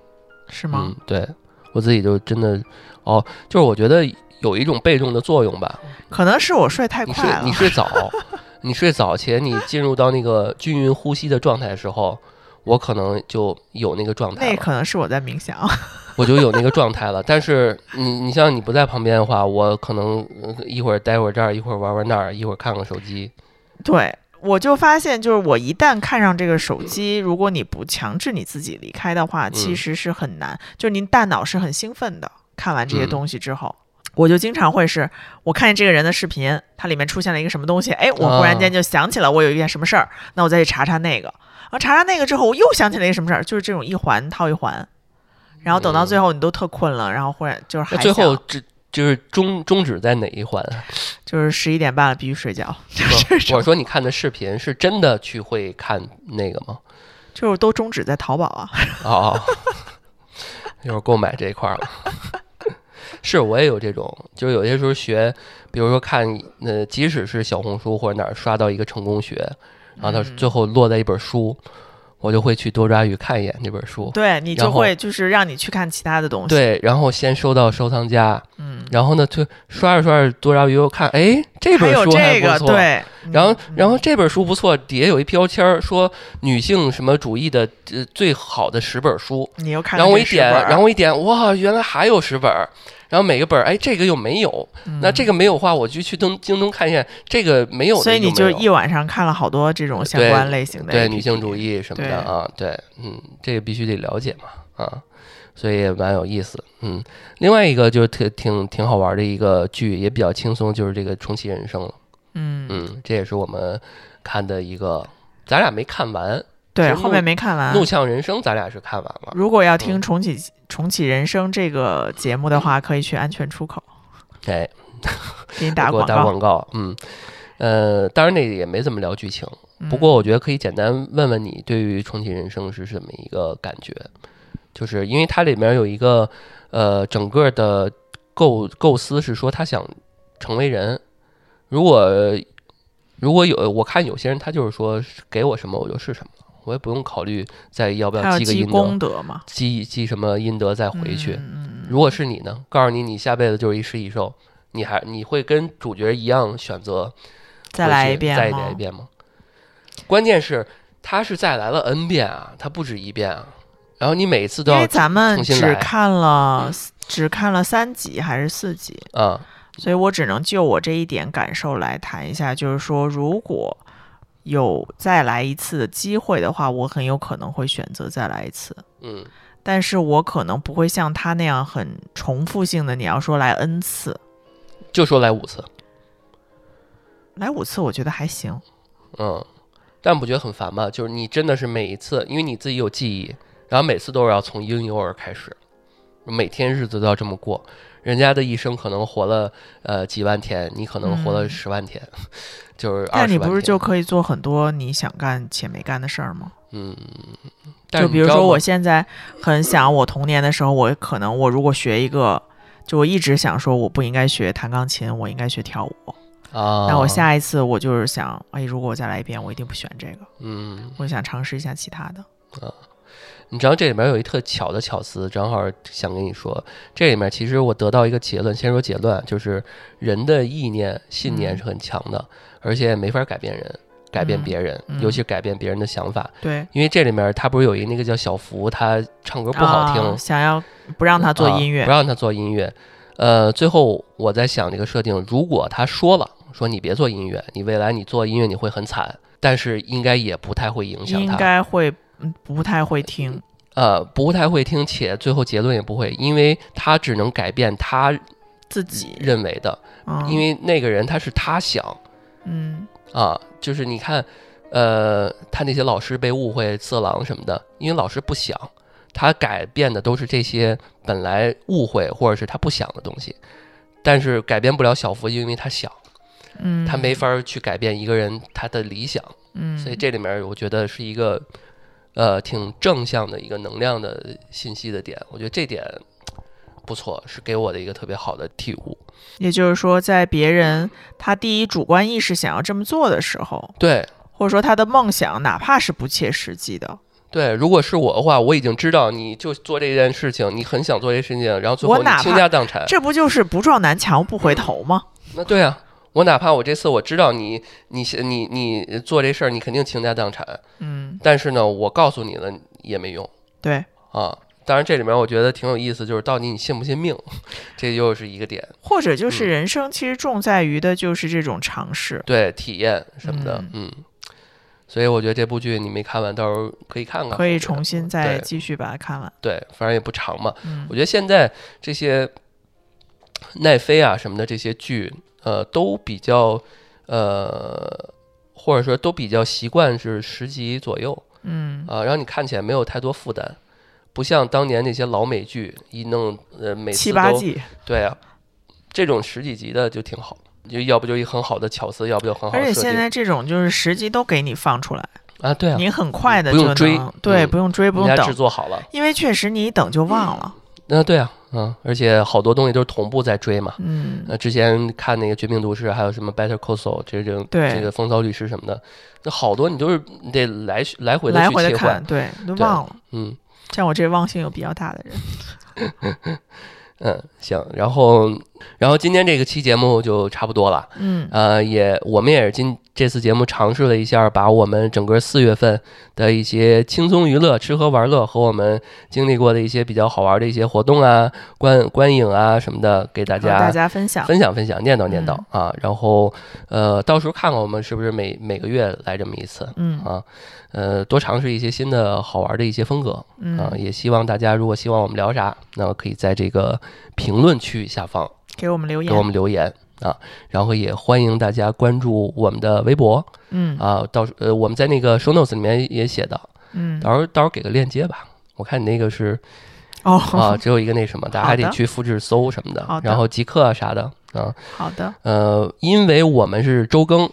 [SPEAKER 2] 是吗？
[SPEAKER 3] 嗯，对我自己就真的哦，就是我觉得有一种被动的作用吧。
[SPEAKER 2] 可能是我睡太快了。
[SPEAKER 3] 睡你睡早，你睡早且你进入到那个均匀呼吸的状态的时候，我可能就有那个状态
[SPEAKER 2] 那，可能是我在冥想。
[SPEAKER 3] 我就有那个状态了。但是你你像你不在旁边的话，我可能呃一会儿待会儿这儿，一会儿玩玩那儿，一会儿看看手机。
[SPEAKER 2] 对，我就发现，就是我一旦看上这个手机，如果你不强制你自己离开的话，其
[SPEAKER 3] 嗯
[SPEAKER 2] 实是很难。就是您大脑是很兴奋的，看完这些
[SPEAKER 3] 嗯
[SPEAKER 2] 东西之后。我就经常会是，我看见这个人的视频，它里面出现了一个什么东西，哎，我忽然间就想起了我有一件什么事儿，那我再去查查那个，然后查查那个之后，我又想起了一个什么事儿，就是这种一环套一环，然后等到最后你都特困了，然后忽然就是还
[SPEAKER 3] 那最后
[SPEAKER 2] 想
[SPEAKER 3] 只就是终终止在哪一环啊？
[SPEAKER 2] 就是十一点半了，必须睡觉，
[SPEAKER 3] 不我说你看的视频是真的去会看那个吗？
[SPEAKER 2] 就是都终止在淘宝啊。
[SPEAKER 3] 哦哦，一会儿购买这一块儿了。是我也有这种，就是有些时候学，比如说看，呃，即使是小红书或者哪儿刷到一个成功学，然后它
[SPEAKER 2] 嗯
[SPEAKER 3] 最后落在一本书，我就会去多抓鱼看一眼这本书。
[SPEAKER 2] 对你就会就是让你去看其他的东西。，
[SPEAKER 3] 对，然后先收到收藏夹，
[SPEAKER 2] 嗯，
[SPEAKER 3] 然后呢，就刷着刷着多抓鱼，又看，哎，这本书还
[SPEAKER 2] 这个
[SPEAKER 3] 不错。
[SPEAKER 2] 对，
[SPEAKER 3] 然后，
[SPEAKER 2] 嗯
[SPEAKER 3] 然后这本书不错，底下有一标签儿说女性什么主义的呃最好的十本书，
[SPEAKER 2] 你又看，
[SPEAKER 3] 然后我一点，然后我一点，哇，原来还有十本儿，然后每个本儿，哎，这个又没有，那这
[SPEAKER 2] 个，
[SPEAKER 3] 没有话，我就去东京东看一下，这个没有
[SPEAKER 2] 所以你
[SPEAKER 3] 就
[SPEAKER 2] 一晚上看了好多这种相关类型的
[SPEAKER 3] 对女性主义什么的啊，对，嗯，这个必须得了解嘛，啊，所以也蛮有意思，嗯，另外一个就是特挺挺好玩的一个剧，也比较轻松，就是这个重启人生了，
[SPEAKER 2] 嗯，
[SPEAKER 3] 嗯，这也是我们看的一个，咱俩没看完，
[SPEAKER 2] 对，后面没看完。
[SPEAKER 3] 怒。呛人生咱俩是看完了，
[SPEAKER 2] 如果要听
[SPEAKER 3] 嗯。
[SPEAKER 2] 重启重启人生这个节目的话，可以去安全出口
[SPEAKER 3] 哎，
[SPEAKER 2] 给你打
[SPEAKER 3] 给我
[SPEAKER 2] 广告。
[SPEAKER 3] 打广告，嗯，呃，当然那个也没怎么聊剧情，不
[SPEAKER 2] 嗯
[SPEAKER 3] 过我觉得可以简单问问你对于重启人生是什么一个感觉，就是因为它里面有一个呃整个的构构思是说他想成为人，如果如果有我看有些人他就是说给我什么我就是什么了，我也不用考虑再要不
[SPEAKER 2] 要积
[SPEAKER 3] 积个阴德，
[SPEAKER 2] 嘛，
[SPEAKER 3] 积积什么阴德再回去。如果是你呢？告诉你，你下辈子就是一食蚁兽，你还你会跟主角一样选择
[SPEAKER 2] 再来一遍
[SPEAKER 3] 再
[SPEAKER 2] 吗
[SPEAKER 3] 来一遍吗？关键是他是再来了 n 遍啊，他不止一遍啊。然后你每次都
[SPEAKER 2] 因为咱们只看了只看了三集还是四集，
[SPEAKER 3] 啊，
[SPEAKER 2] 所以我只能就我这一点感受来谈一下，就是说，如果有再来一次的机会的话，我很有可能会选择再来一次。
[SPEAKER 3] 嗯
[SPEAKER 2] 但是我可能不会像他那样很重复性的，你要说来 n 次，
[SPEAKER 3] 就说来五次，
[SPEAKER 2] 来五次我觉得还行。
[SPEAKER 3] 嗯，但不觉得很烦吗？就是你真的是每一次，因为你自己有记忆，然后每次都是要从婴幼儿开始，每天日子都要这么过。人家的一生可能活了呃几万天，你可能活了
[SPEAKER 2] 嗯
[SPEAKER 3] 十万天，就是
[SPEAKER 2] 但你
[SPEAKER 3] 二十万天。
[SPEAKER 2] 不是就可以做很多你想干且没干的事儿吗？
[SPEAKER 3] 嗯，
[SPEAKER 2] 就比如说，我现在很想我童年的时候，我可能我如果学一个，就我一直想说我不应该学弹钢琴，我应该学跳舞。
[SPEAKER 3] 啊，
[SPEAKER 2] 那我下一次我就是想，哎，如果我再来一遍，我一定不选这个，
[SPEAKER 3] 嗯，
[SPEAKER 2] 我想尝试一下其他的。
[SPEAKER 3] 你知道这里面有一特巧的巧思，正好想跟你说，这里面其实我得到一个结论，先说结论，就是人的意念、信念
[SPEAKER 2] 嗯
[SPEAKER 3] 是很强的，而且没法改变人，改变
[SPEAKER 2] 嗯
[SPEAKER 3] 别人，
[SPEAKER 2] 嗯
[SPEAKER 3] 尤其是改变别人的想法。
[SPEAKER 2] 对，
[SPEAKER 3] 因为这里面他不是有一那个叫小福，他唱歌不好听，
[SPEAKER 2] 啊想要不让他做
[SPEAKER 3] 啊
[SPEAKER 2] 音乐，
[SPEAKER 3] 不让他做音乐。呃，最后我在想这个设定，如果他说了，说你别做音乐，你未来你做音乐你会很惨，但是应该也不太会影响他应。
[SPEAKER 2] 该会嗯不太会听。
[SPEAKER 3] 呃，不太会听，且最后结论也不会，因为他只能改变他
[SPEAKER 2] 自己，
[SPEAKER 3] 认为的，
[SPEAKER 2] 嗯，
[SPEAKER 3] 因为那个人他是他想
[SPEAKER 2] 嗯
[SPEAKER 3] 啊，就是你看，呃，他那些老师被误会色狼什么的，因为老师不想，他改变的都是这些本来误会或者是他不想的东西，但是改变不了小福，因为他想，
[SPEAKER 2] 嗯，
[SPEAKER 3] 他没法儿去改变一个人他的理想，
[SPEAKER 2] 嗯，
[SPEAKER 3] 所以这里面我觉得是一个呃挺正向的一个能量的信息的点，我觉得这点不错，是给我的一个特别好的体悟。
[SPEAKER 2] 也就是说，在别人他第一主观意识想要这么做的时候，
[SPEAKER 3] 对
[SPEAKER 2] 或者说他的梦想哪怕是不切实际的，
[SPEAKER 3] 对，如果是我的话，我已经知道你就做这件事情，你很想做这件事情，然后最后你倾
[SPEAKER 2] 我哪怕
[SPEAKER 3] 家荡产，
[SPEAKER 2] 这不就是不撞南墙不回头吗？
[SPEAKER 3] 那对啊。我哪怕我这次我知道你你你你做这事儿，你肯定倾家荡产，
[SPEAKER 2] 嗯，
[SPEAKER 3] 但是呢，我告诉你了也没用
[SPEAKER 2] 对，
[SPEAKER 3] 啊。当然，这里面我觉得挺有意思，就是到底你信不信命，这又是一个点。
[SPEAKER 2] 或者就是
[SPEAKER 3] 嗯
[SPEAKER 2] 人生其实重在于的就是这种尝试。
[SPEAKER 3] 对体验什么的，嗯所以我觉得这部剧你没看完，到时候可以看看，
[SPEAKER 2] 可以重新再继续把它看完。
[SPEAKER 3] 对，反正也不长嘛。
[SPEAKER 2] 嗯
[SPEAKER 3] 我觉得现在这些奈飞啊什么的这些剧，呃，都比较呃，或者说都比较习惯是十集左右
[SPEAKER 2] 嗯
[SPEAKER 3] 啊、让你看起来没有太多负担，不像当年那些老美剧一弄呃每次都
[SPEAKER 2] 七八季，
[SPEAKER 3] 对啊，这种十几集的就挺好。就要不就一很好的巧思，要不就很好
[SPEAKER 2] 而且现在这种就是十集都给你放出来，
[SPEAKER 3] 啊，对啊，
[SPEAKER 2] 你很快的就
[SPEAKER 3] 不用追
[SPEAKER 2] 能对，
[SPEAKER 3] 嗯
[SPEAKER 2] 不用追，不用
[SPEAKER 3] 人家制
[SPEAKER 2] 等，
[SPEAKER 3] 作好了。
[SPEAKER 2] 因为确实你一等就忘了。
[SPEAKER 3] 那、对啊，嗯，而且好多东西都是同步在追嘛。
[SPEAKER 2] 嗯，
[SPEAKER 3] 呃，之前看那个《绝命毒师》，还有什么《Better Call Saul》这种
[SPEAKER 2] 对
[SPEAKER 3] 这个风骚律师什么的，那好多你都是你得来来回的
[SPEAKER 2] 来
[SPEAKER 3] 去切换
[SPEAKER 2] 回的看，，对，都
[SPEAKER 3] 对
[SPEAKER 2] 忘了。
[SPEAKER 3] 嗯
[SPEAKER 2] 像我这忘性有比较大的人，
[SPEAKER 3] 嗯，行，然后然后今天这个期节目就差不多了，
[SPEAKER 2] 嗯
[SPEAKER 3] 呃，也我们也是今这次节目尝试了一下，把我们整个四月份的一些轻松娱乐、吃喝玩乐和我们经历过的一些比较好玩的一些活动啊、观观影啊什么的，给大家
[SPEAKER 2] 大家分享。
[SPEAKER 3] 分享分享，念叨念叨、
[SPEAKER 2] 嗯
[SPEAKER 3] 啊。然后呃，到时候看看我们是不是每每个月来这么一次
[SPEAKER 2] 嗯
[SPEAKER 3] 啊。呃，多尝试一些新的好玩的一些风格啊。
[SPEAKER 2] 嗯，
[SPEAKER 3] 也希望大家如果希望我们聊啥，那可以在这个评论区下方
[SPEAKER 2] 给我们留言
[SPEAKER 3] 给我。们留言啊。然后也欢迎大家关注我们的微博
[SPEAKER 2] 嗯
[SPEAKER 3] 啊。到时呃，我们在那个 show notes 里面也写的，
[SPEAKER 2] 嗯，
[SPEAKER 3] 到时候到时候给个链接吧。我看你那个是
[SPEAKER 2] 哦，
[SPEAKER 3] 啊，只有一个那什么，大家还得去复制搜什么的，
[SPEAKER 2] 的
[SPEAKER 3] 然后极客啊啥的啊。
[SPEAKER 2] 好的，
[SPEAKER 3] 呃，因为我们是周更，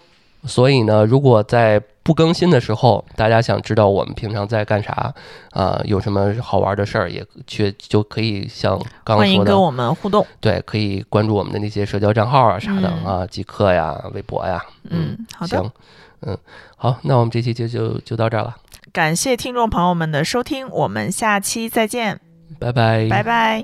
[SPEAKER 3] 所以呢，如果在不更新的时候，大家想知道我们平常在干啥啊、有什么好玩的事儿，也去就可以像刚刚说的，
[SPEAKER 2] 欢迎跟我们互动。
[SPEAKER 3] 对，可以关注我们的那些社交账号啊啥的、
[SPEAKER 2] 嗯
[SPEAKER 3] 啊，极客呀、微博呀，
[SPEAKER 2] 嗯，好的，
[SPEAKER 3] 行，嗯，好，那我们这期就就就到这儿了，
[SPEAKER 2] 感谢听众朋友们的收听，我们下期再见，
[SPEAKER 3] 拜拜，
[SPEAKER 2] 拜拜。